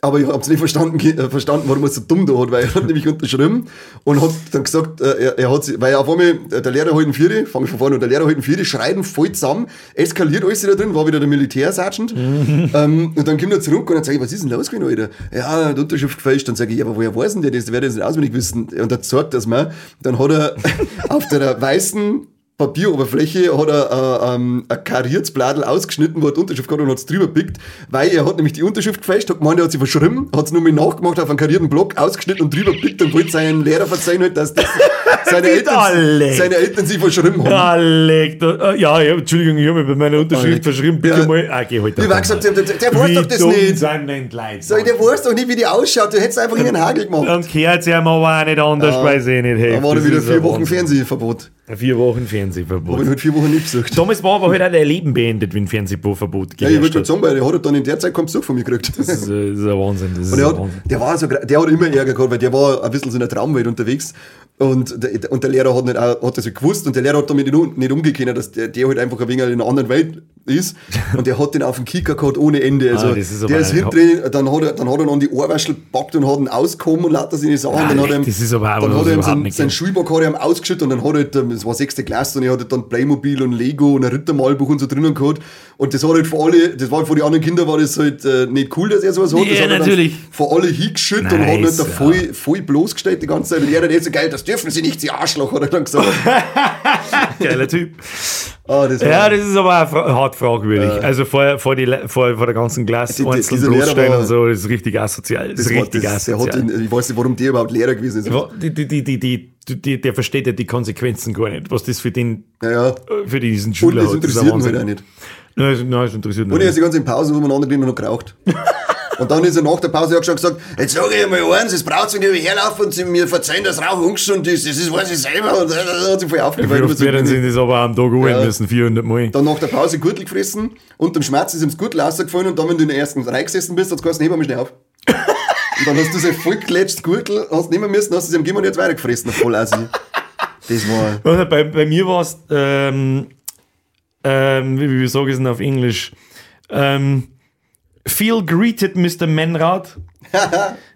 Aber ich habe es nicht verstanden, äh, verstanden, warum er es so dumm da hat, weil er hat nämlich unterschrieben und hat dann gesagt, äh, er, er hat sich, weil auf einmal äh, der Lehrer halt ein Vieri, fange ich von vorne an, der Lehrer halt ein Vieri, schreien voll zusammen, eskaliert alles da drin, war wieder der Militärsergeant. ähm, und dann kommt er zurück und dann sage ich, was ist denn los gewesen, Alter? Ja, die Unterschrift gefälscht. Dann sage ich, ja, aber woher weiß denn der das? Der das nicht auswendig wissen. Und er sagt das mal. Dann hat er auf der weißen Papieroberfläche hat er äh, ähm, ein kariertes Bladel ausgeschnitten, wo er die Unterschrift gehabt und hat es drüber gepickt, weil er hat nämlich die Unterschrift gefälscht, hat gemeint, er hat sie verschrieben, hat es nur mit nachgemacht auf einen karierten Block, ausgeschnitten und drüber gepickt und wollte seinen Lehrer verzeihen, halt, dass das seine, Eltern, seine Eltern sie verschrieben haben. Ja, da, äh, ja, ja, Entschuldigung, ich habe mich bei meiner Unterschrift Alter. verschrieben. Bitte Ja. mal. Ah, geh halt Wie war gesagt, der, der, der weiß doch das nicht. ich, der weiß doch nicht, wie die ausschaut, du hättest einfach in den Hagel gemacht. Dann gehört es ja aber auch nicht anders, weil sie nicht helfen. Da war dann Das wieder vier Wochen. Fernsehverbot. Vier Wochen Habe Fernsehverbot. ich halt vier Wochen nicht besucht. Damals war aber halt auch dein Leben beendet, wenn Fernsehverbot Ja, ich wollte gerade sagen, weil der hat dann in der Zeit keinen Besuch von mir gekriegt. Das ist, äh, das ist ein Wahnsinn. Das Und der, hat, Wahnsinn. der, war so, der hat immer Ärger gehabt, weil der war ein bisschen so in der Traumwelt unterwegs. Und der, und der Lehrer hat, nicht, hat das halt gewusst und der Lehrer hat damit nicht, nicht umgekehrt, dass der, der halt einfach ein wenig in einer anderen Welt ist. Und der hat den auf dem Kicker gehabt ohne Ende. Also Ah, das ist der ist hinten, dann hat er, dann hat er noch die Ohrwäschel gepackt und hat ihn ausgekommen und lauter seine Sachen. Dann hat er ihm, das ist aber dann hat er ihm was überhaupt sein, nicht sein geht. Schulbock hat er ihm ausgeschüttet und dann hat er, halt, ähm, es war sechste Klasse und er hatte dann Playmobil und Lego und ein Rittermalbuch und so drinnen gehabt. Und das hat halt für alle, das war für die anderen Kinder war das halt äh, nicht cool, dass er sowas hat. Das Ja, hat er natürlich. Vor alle hingeschüttet und hat Nice, nicht da voll, voll bloßgestellt die ganze Zeit. Und er hat jetzt so geil, das dürfen sie nicht, sie Arschloch, hat er dann gesagt. Geiler Typ. Ah, das Ja, das ist aber auch fra hart fragwürdig. Also vor, vor, die, vor, vor der ganzen Klasse, Die- die- einzeln bloßstellen und so, das ist richtig asozial. Das, das ist richtig das, asozial. den, ich weiß nicht, warum der überhaupt Lehrer gewesen ist. Ja, die, die, die, die, die, die, der versteht ja die Konsequenzen gar nicht, was das für, den, Naja, äh, für diesen und Schüler das hat. Das ist interessiert ihn halt auch nicht. Nein, das- nein, das interessiert mich Und er ist die ganze in Pause, wo man andere noch geraucht. Und dann ist er nach der Pause auch schon gesagt, jetzt sage ich mal eins, es braucht wenn ich herlaufen und sie mir verzeihen, dass Rauch ungesund ist. Das ist, weiß ich selber. Und er hat sich voll Wie aufgefallen. oft werden sie das aber am Tag holen müssen? 400 Mal. Dann nach der Pause Gürtel gefressen und dem Schmerz ist ihm das Gürtel rausgefallen und dann, wenn du in der ersten Reihe gesessen bist, hat es geheißen, heben wir schnell auf. und dann hast du so voll geklatscht Gürtel, hast nehmen müssen, hast es ihm gegeben und jetzt weitergefressen. Voll assi. Das war... Also bei, bei mir war es, ähm, ähm, wie, wie sage ich es denn auf Englisch? Ähm, Feel greeted, Mr. Menrad.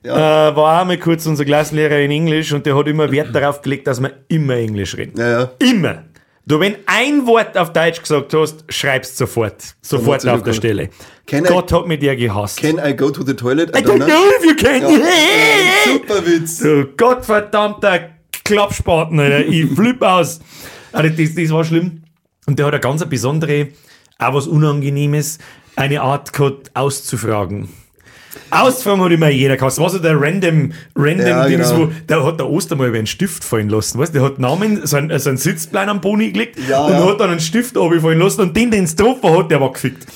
äh, war auch mal kurz unser Klassenlehrer in Englisch und der hat immer Wert darauf gelegt, dass wir immer Englisch reden. Ja, ja. Immer. Du, wenn ein Wort auf Deutsch gesagt hast, schreibst sofort. Sofort auf der ja Stelle. Can I- Gott hat mit dir gehasst. Can I go to the toilet? I don't know if you can. Ja. Super Witz. Du Gottverdammter Klappspaten, Alter. Ich flipp aus. Also das, das war schlimm. Und der hat eine ganz besondere, auch was Unangenehmes, eine Art auszufragen. Ausfragen hat immer jeder gehabt. Das war so der random, random Ja, Dings, genau. wo, der hat der Oster mal über einen Stift fallen lassen. Weißt du, der hat Namen, so einen, so einen Sitzplan am Boni gelegt Ja, und ja. hat dann einen Stift runterfallen lassen und den, den es getroffen hat, der war gefickt.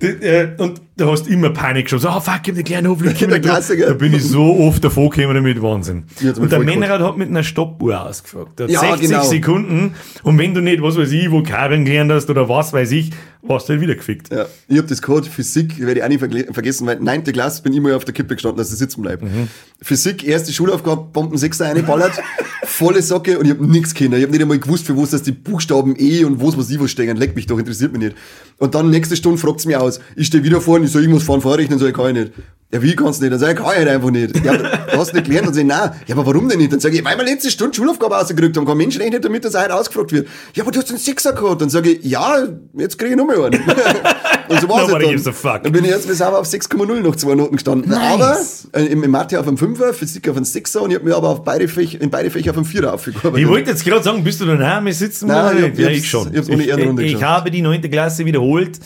Die- äh, Und da hast du immer Panik schon. So, ah, fuck, ich hab den kleinen Klassiker. Da bin ich so oft davor gekommen damit, Wahnsinn. Und der. Männerrad hat mit einer Stoppuhr ausgefragt. Der hat Ja, 60 genau. Sekunden und wenn du nicht, was weiß ich, Vokabeln gelernt hast oder was weiß ich, warst du halt wieder gefickt. Ja, ich hab das gehabt, Physik, werde ich auch nicht vergessen, weil 9. Klasse bin ich immer auf der Kippe gestanden, dass ich sitzen bleibe. Mhm. Physik, erste Schulaufgabe, Bomben 6 reingeballert, volle Socke und ich hab nichts kennen. Ich hab nicht einmal gewusst, für was das die Buchstaben E und was was ich was stehen. Leck mich doch, interessiert mich nicht. Und dann nächste Stunde fragt sie mich aus. Ich stehe wieder vorne, ich soll irgendwas fahren vorrechnen, sag ich, kann ich nicht. Ja, wie kannst du nicht? Dann sag ich, kann ich halt einfach nicht. Ja, du hast nicht gelernt. Dann sag ich, nein. Ja, aber warum denn nicht? Dann sage ich, weil wir letzte Stunde Schulaufgabe rausgekriegt haben. Kein Mensch rechnet damit, dass er heute ausgefragt wird. Ja, aber du hast einen Sechser gehabt. Dann sage ich, ja, jetzt kriege ich noch mal einen. Und so war's Nobody gives a dann. fuck. Dann bin ich jetzt bis auf 6,0 noch zwei Noten gestanden. Aber äh, im, im Mathe auf einem 5er, Physik auf einem 6er und ich habe mir aber auf beide Fächer, in beide Fächer auf einem 4er aufgearbeitet. Ich wollte jetzt gerade sagen, bist du daheim? Wir sitzen Nein, mal- ich hab- ja, ich ich schon. ich hab's ohne ich, ich geschafft. habe die 9. Klasse wiederholt.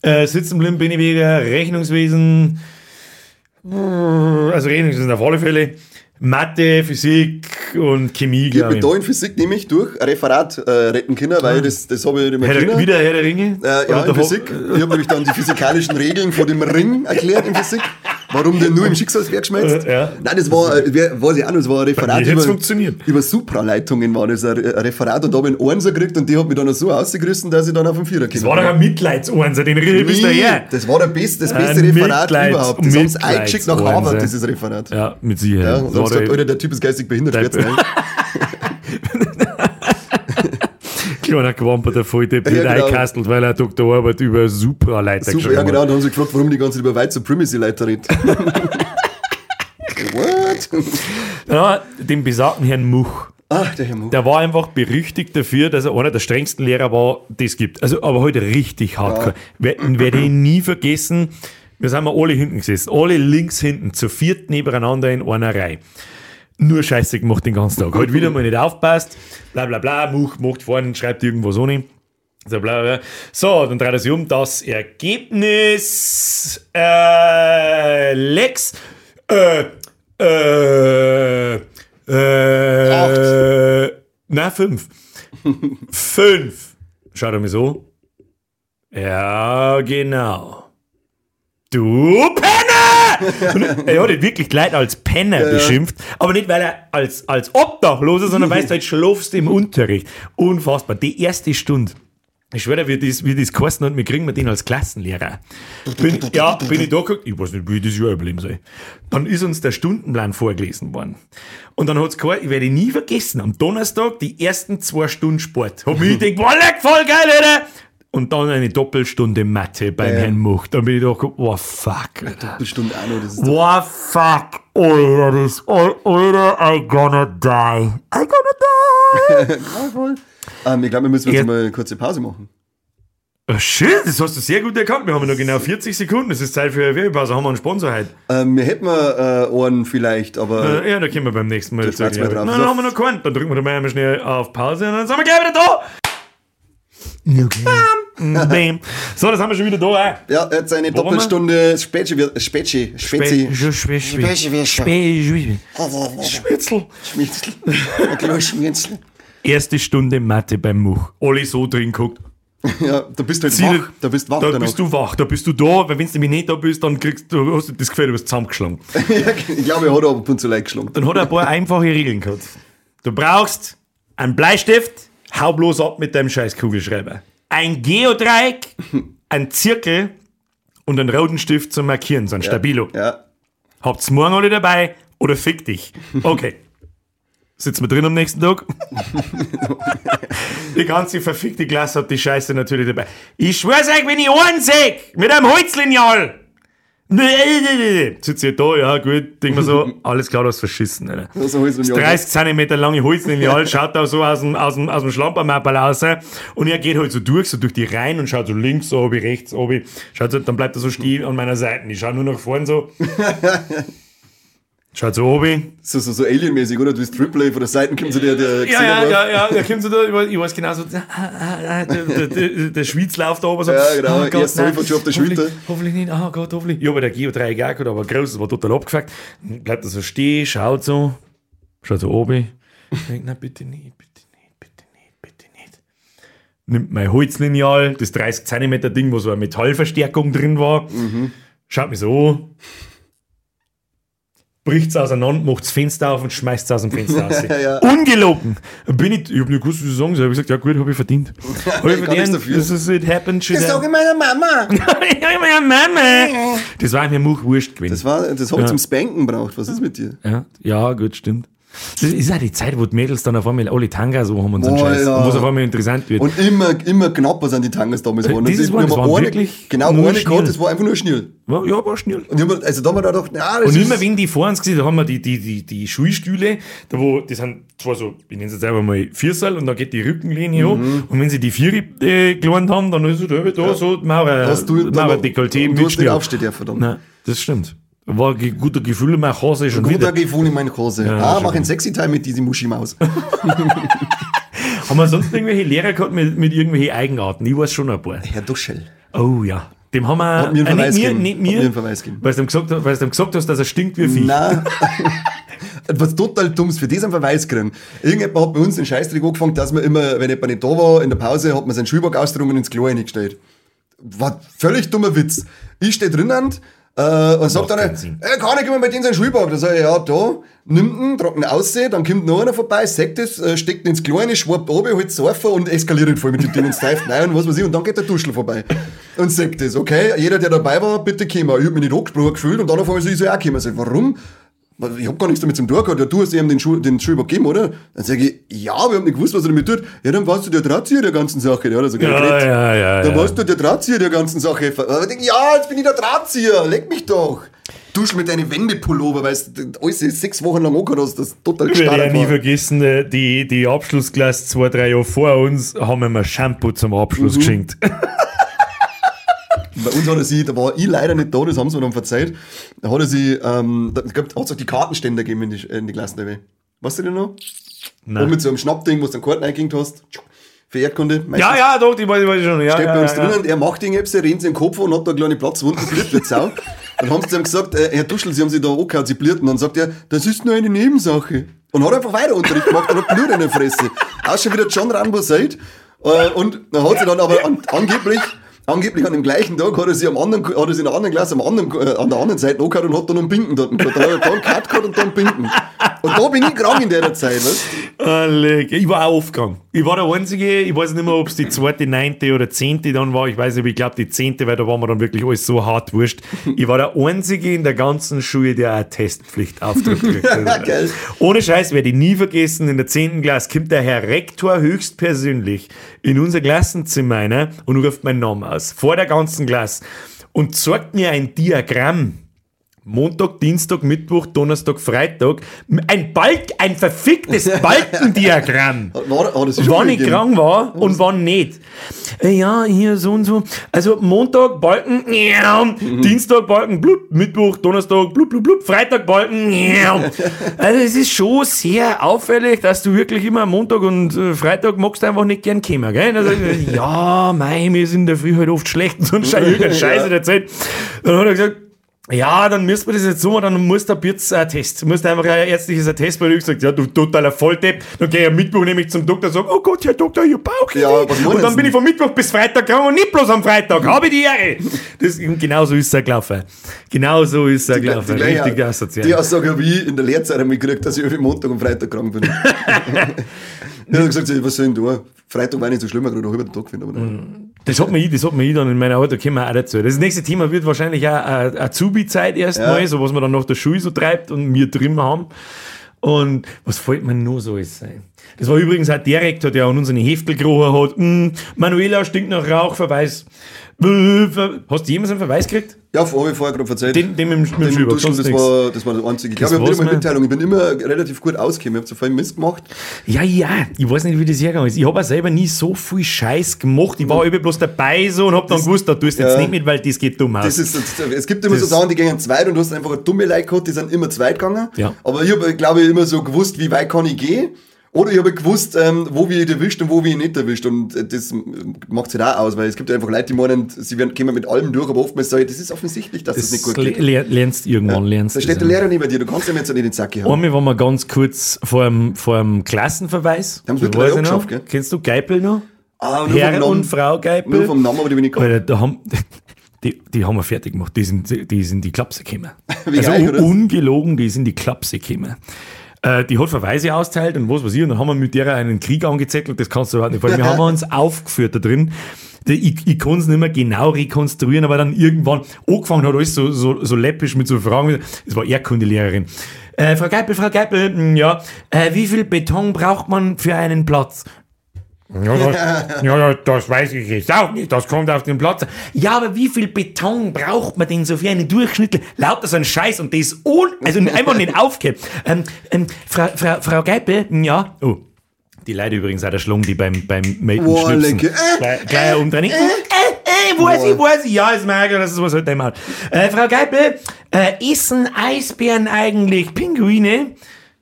Äh, sitzen bin ich wegen Rechnungswesen, also Rechnungswesen auf alle Fälle, Mathe, Physik und Chemie, Ich habe glaube ich. da in Physik nämlich durch ein Referat äh, retten können, weil das, das habe ich immer Herr, der- können. wieder Herr der Ringe? Äh, ja, in Physik. Ich habe nämlich dann die physikalischen Regeln von dem Ring erklärt in Physik. Warum der nur im Schicksalswerk schmelzt. Ja. Nein, das war, weiß ich auch noch, das war ein Referat über, funktioniert. über Supraleitungen war das ein, Referat und da habe ich einen Einser gekriegt und die hat mich dann so ausgerissen, dass ich dann auf den Vierer Das war doch ein Mitleidsohrensser, den Rill bist du her. das war der beste, das beste Ein Referat Mitleids- überhaupt. Das haben sie eingeschickt nach. Harvard, dieses Referat. Ja, mit Sicherheit. ja und war gesagt, der- Alter, der Typ ist geistig behindert. Dein- schwert's rein. kleiner Quamperter Volldepp Ja, genau. eingekastelt, weil er Doktorarbeit über Supraleiter Super, geschrieben ja genau, und haben sie gefragt, warum die ganze Zeit über White Supremacy-Leiter redet. What? Ja, den besagten Herrn Much. Ach, der Herr Much. Der war einfach berüchtigt dafür, dass er einer der strengsten Lehrer war, die es gibt. Also, aber heute richtig hardcore. Ja. Werde ich nie vergessen. Wir sind wir alle hinten gesessen. Alle links hinten, zu viert nebeneinander in einer Reihe. Nur Scheiße gemacht den ganzen Tag. Heute wieder mal nicht aufpasst. Bla, bla, bla. Much macht vorne, schreibt irgendwas ohne. So, bla, bla. so, dann dreht er sich um. Das Ergebnis. Äh, Lex. Äh, äh, äh, na, fünf. fünf. Schaut er mir so. Ja, genau. Du Penner! Und er hat ihn wirklich gleich als Penner beschimpft, aber nicht, weil er als, als Obdachloser, sondern weil du halt schlafst im Unterricht. Unfassbar. Die erste Stunde. Ich schwöre, wie das, wie das geheißen hat, wir kriegen wir den als Klassenlehrer. Bin, ja, bin ich da geguckt, ich weiß nicht, wie ich das Jahr überleben soll. Dann ist uns der Stundenplan vorgelesen worden. Und dann hat's gehört, ich werde nie vergessen, am Donnerstag die ersten zwei Stunden Sport. Hab mich gedacht, boah, leck, voll geil, Alter! Und dann eine Doppelstunde Mathe beim Ja. Herrn Much. Dann bin ich da geguckt, oh fuck. Eine Stunde auch noch, das ist Boah, fuck, Alter, das, Alter, I gonna die. I gonna die. ähm, Ich glaube, wir müssen jetzt Ja. mal eine kurze Pause machen. Ah, Shit, das hast du sehr gut erkannt. Wir haben noch genau 40 Sekunden. Es ist Zeit für eine Werbepause. Haben wir einen Sponsor heute? Ähm, wir hätten mal äh, einen vielleicht, aber Äh, ja, da können wir beim nächsten Mal dazu. Ja. Nein, dann haben wir noch keinen. Dann drücken wir da mal einmal schnell auf Pause und dann sind wir gleich wieder da. Bam. Bam. So, das haben wir schon wieder da. Äh. ja, jetzt eine Wo? Doppelstunde Spezi, wird- Spezi, Spezi, Spitzel. Schmitzel, ein kleines Schmitzel. Erste Stunde Mathe beim Much. Alle so drin guckt. Ja, da bist du halt Ziel- wach, da bist wach Da bist du wach, da bist du da, weil wenn du nämlich nicht da bist, dann kriegst du, hast du das Gefühl, du wirst zusammengeschlagen. ich glaube, er hat ab und zu leicht geschlagen. Dann hat er ein paar einfache Regeln gehabt. Du brauchst einen Bleistift, hau bloß ab mit deinem scheiß Kugelschreiber. Ein Geodreieck, ein Zirkel und einen roten Stift zum Markieren, so ein Stabilo. Ja, Habt's morgen alle dabei oder fick dich. Okay. Sitzen wir drin am nächsten Tag? die ganze verfickte Klasse hat die Scheiße natürlich dabei. Ich schwör's euch, wenn ich einen sehe, mit einem Holzlineal, Nee, nee, nee, nee. Sitzt ihr da, ja gut, denk mir so, alles klar, du hast verschissen. Alter. Das Jahr. 30 cm lange Holzlineal schaut da so aus dem, aus dem, aus dem Schlampermappel raus und er geht halt so durch, so durch die Reihen und schaut so links obi, rechts obi, schaut so, dann bleibt er so stehen an meiner Seite. Ich schaue nur nach vorne so. Schaut so obi. So, so, so Alien-mäßig, oder? Du bist Triple A, von der Seite kommt so der, der Ja, ja, ja, ja, da kommt so da, ich weiß- ich genau so, ah, ah, ah, der, der, der, der Schweiz läuft da oben so. Ja, genau, ah, erst nein, schon auf der hoffentlich- Schulter. Hoffentlich nicht, ah Gott, hoffentlich. Ja, aber der Geo 3 gar gut, aber groß, das war total abgefuckt. Bleibt er so stehen, schaut so, schaut so oben. Denkt, nein, bitte nicht, bitte nicht, bitte nicht, bitte nicht. Nimmt mein Holzlineal, das 30 cm Ding, wo so eine Metallverstärkung drin war, schaut mich so an, bricht's auseinander, macht's Fenster auf und schmeißt's aus dem Fenster raus. Ja, ja. Ungelogen. Bin ich, ich hab nicht gewusst, was ich sagen soll. Ich hab gesagt, ja gut, hab ich verdient. Hab ich Ich verdient. Das ist, it happened, should Das sag have. ich meiner Mama. ja, meine Mama. Das war mir much wurscht gewesen. Das, war, das hab ich Ja. zum Spanken braucht. Was ist mit dir? Ja, ja, gut, stimmt. Das ist auch die Zeit, wo die Mädels dann auf einmal alle Tanga so haben und so einen Boah, Scheiß. ja. Und wo es auf einmal interessant wird. Und immer, immer knapper sind die Tangas damals geworden. wir das haben waren eine, wirklich Genau, Schnür. gehabt, das war einfach nur schnell. War- ja, war schnell. Und hab, also da haben wir da gedacht, na, das Und immer wenn die vor uns gesehen, da haben wir die, die, die, die Schulstühle, da wo, die sind zwar so, ich nenne es jetzt einfach mal Viersal und da geht die Rückenlinie hoch. Mhm. Und wenn sie die Vieri äh, gelernt haben, dann ist es da, da so Mauer, Hast du, Mauer Dekolleté und mit du hast nicht aufstehen dürfen dann. Nein, das stimmt. War ein guter Gefühl, mein Hase schon Guter wieder. Gefühl in meine Hose. Ja, ah, mach einen Sexy-Time mit diesem Muschi-Maus. Haben wir sonst irgendwelche Lehrer gehabt mit, mit irgendwelchen Eigenarten? Ich weiß schon ein paar. Herr Duschel. Oh ja. Dem haben wir, Hat mir einen äh, Verweis nicht mir, gegeben. nicht mir, mir einen Verweis gegeben. weil du ihm gesagt, hast- weil du ihm gesagt hast, dass er stinkt wie ein Vieh. Nein. Was total dummes, für das einen Verweis kriegen. Irgendjemand hat bei uns den Scheißdreck angefangen, dass man immer, wenn jemand nicht da war, in der Pause, hat man seinen Schulbock ausgedrungen und ins Klo eingestellt. War völlig dummer Witz. Ich stehe drinnen äh, und sag Macht dann, Sinn. äh, kann ich immer mit in seinen Schulbock? Da sag ich, ja, da, nimmt ihn, trocken aussehen, dann kommt noch einer vorbei, sagt es, äh, steckt ihn ins Klo rein, schwappt oben, holt Surfer und eskaliert ihn voll mit dem Ding und steift rein und was weiß ich, und dann geht der Duschel vorbei. Und sagt das, okay, jeder, der dabei war, bitte kommen. Ich hab mich nicht angesprochen gefühlt und dann auf einmal so, ich kommen. Ich sag, warum? Ich hab gar nichts damit zum tun gehabt. Ja, du hast ihm den, Schuh, den Schulbock gegeben, oder? Dann sag ich, ja, wir haben nicht gewusst, was er damit tut. Ja, dann warst du der Drahtzieher der ganzen Sache. Ja, also Ja, ja, ja, Dann ja. warst du der Drahtzieher der ganzen Sache. Ich denk, ja, jetzt bin ich der Drahtzieher. Leck mich doch. Dusch mit deinen Wendepullover, weil du alles sechs Wochen lang angehört hast, das total Ich werde ja gestartet nie vergessen, äh, die, die Abschlussklasse zwei, drei Jahre vor uns haben wir mal Shampoo zum Mhm. Abschluss geschenkt. Bei uns hat er sie, da war ich leider nicht da, das haben sie mir dann verzeiht. Da hat er sie, ähm, da hat es auch die Kartenständer gegeben in die, in die Klassen. Weißt du den noch? Nein. Und mit so einem Schnappding, wo du dann Karten eingehängt hast. Für Erdkunde. Ja, ja, doch, die weiß ich schon. Ja, Steht ja, bei uns ja, drinnen, er macht irgendetwas, er rennt sich in den Kopf und hat da eine kleine Platzwunde, blüht wie Sau. Dann haben sie zu ihm gesagt, äh, Herr Duschel, Sie haben sich da angehört, Sie blühten. Dann sagt er, das ist nur eine Nebensache. Und hat einfach weiter Unterricht gemacht und hat Blut in der Fresse. Auch schon wieder John Rambo Seid. Äh, und dann hat sie dann aber an, angeblich, angeblich an dem gleichen Tag hat er sie am anderen, hat er sie in einer anderen Klasse am anderen, äh, an der anderen Seite angehört und hat dann einen Binken dort gehabt. Dann hat er da einen Cut gehabt und dann einen Binken. Und da bin ich krank in der Zeit, weißt leck. Ich war auch aufgegangen. Ich war der Einzige, ich weiß nicht mehr, ob es die zweite, neunte oder zehnte dann war. Ich weiß nicht, ich glaube die zehnte, weil da war mir dann wirklich alles so hart wurscht. Ich war der Einzige in der ganzen Schule, der eine Testpflicht aufdrückt. Ohne Scheiß werde ich nie vergessen, in der zehnten Klasse kommt der Herr Rektor höchstpersönlich in unser Klassenzimmer rein und ruft meinen Namen aus. Vor der ganzen Klasse. Und zeigt mir ein Diagramm. Montag, Dienstag, Mittwoch, Donnerstag, Freitag. Ein Balk, ein verficktes Balkendiagramm. War, schon Wann ich gegeben? krank war und wann nicht. Äh, Ja, hier so und so. Also Montag Balken, ja. Mhm. Dienstag Balken, blub, Mittwoch, Donnerstag, blub, blub, blub, Freitag Balken, ja. Also es ist schon sehr auffällig, dass du wirklich immer Montag und äh, Freitag magst einfach nicht gern kommen, gell? Also, äh, ja, mei, wir sind in der Früh halt oft schlecht und so ein Scheiß, irgendein Scheiß in der Zeit. Dann hat er gesagt, ja, dann müssen wir das jetzt so machen, dann muss der Test. Du musst einfach ein ärztliches Attest, weil ich gesagt ja, du totaler Volldepp. Dann gehe ich am Mittwoch nämlich zum Doktor und sage, oh Gott, Herr Doktor, ihr Bauch. Ja, und dann bin ich von Mittwoch bis Freitag krank und nicht bloß am Freitag. Habe ich die Ehre. Das, genau so ist er gelaufen. Genau so ist er gelaufen. gleiche- Richtig asozial. Die Aussage habe ich in der Lehrzeit einmal gekriegt, dass ich irgendwie Montag und Freitag krank bin. ich habe gesagt, was soll ich denn? Freitag war nicht so schlimm, ich noch über den Tag finde. Aber nein. Das hat mir ich, das hat mir ich dann in meiner Auto, kommen wir auch dazu. Das nächste Thema wird wahrscheinlich auch eine Azubi-Zeit erstmal, so was man dann nach der Schule so treibt und wir drin haben. Und was fällt mir nur so alles sein? Das war übrigens auch der Rektor, der an unseren Heftel gerochen hat. Mm, Manuela stinkt nach Rauchverweis. Hast du jemals einen Verweis gekriegt? Ja, habe ich vorher gerade erzählt. Den, den mit, dem- mit dem Den Schüler, Duschen, das war, das war das einzige. Ich glaube, ich habe wieder mal mir. Mitteilung. Ich bin immer relativ gut ausgekommen. Ich habe so viel Mist gemacht. Ja, ja, ich weiß nicht, wie das hergegangen ist. Ich habe auch selber nie so viel Scheiß gemacht. Ich war eben bloß dabei so und hab dann gewusst, da tust du jetzt ja. nicht mit, weil das geht dumm aus. Das ist, das, es gibt immer so Sachen, die gehen zweit und du hast einfach eine dumme Leute gehabt, die sind immer zweit gegangen. Ja. Aber ich habe, glaube ich, immer so gewusst, wie weit kann ich gehen. Oder ich habe gewusst, ähm, wo wir ihn erwischt und wo wir ihn nicht erwischt. Und äh, das macht sich auch aus, weil es gibt einfach Leute, die meinen, sie werden, kommen mit allem durch, aber oftmals sage ich, das ist offensichtlich, dass das, das nicht gut geht. le lernst irgendwann, lernst Da steht der ja. Lehrer neben dir, du kannst ihm jetzt nicht in den Sack hauen. Einmal waren wir ganz kurz vor dem, vor dem Klassenverweis. Haben sie Das mittlerweile weiß ich noch. abgeschafft, gell? Kennst du Geipel noch? Ah, nur Herr und Frau Geipel. Nur vom Namen, aber die bin ich. Alter, da haben, die, die haben wir fertig gemacht. Die sind, die sind in die Klapse gekommen. Also geil, ungelogen, die sind in die Klapse gekommen. Äh, die hat Verweise austeilt und was weiß ich. Und dann haben wir mit der einen Krieg angezettelt. Das kannst du überhaupt nicht vorstellen. Wir haben uns aufgeführt da drin. Ich, ich kann es nicht mehr genau rekonstruieren, aber dann irgendwann angefangen hat alles so, so, so läppisch mit so Fragen. Es war Erdkundelehrerin. Äh, Frau Geipel, Frau Geipel, mh, ja, äh, wie viel Beton braucht man für einen Platz? Ja, das, ja, das weiß ich jetzt auch nicht. Das kommt auf den Platz. Ja, aber wie viel Beton braucht man denn so für einen Durchschnitt? Lauter so ein Scheiß und das un also einfach nicht aufgehört. Ähm, ähm, Frau, Frau, Frau Geipel, ja. Oh. Die Leute übrigens auch der Schlung, die beim, beim Maten Boah, schnipsen. lecker. Äh, Gleich, umdrehen. Äh, äh, weiß ich, weiß ich. Ja, ist mir klar, dass es was halt dem hat. Äh, Frau Geipel, äh, essen Eisbären eigentlich Pinguine?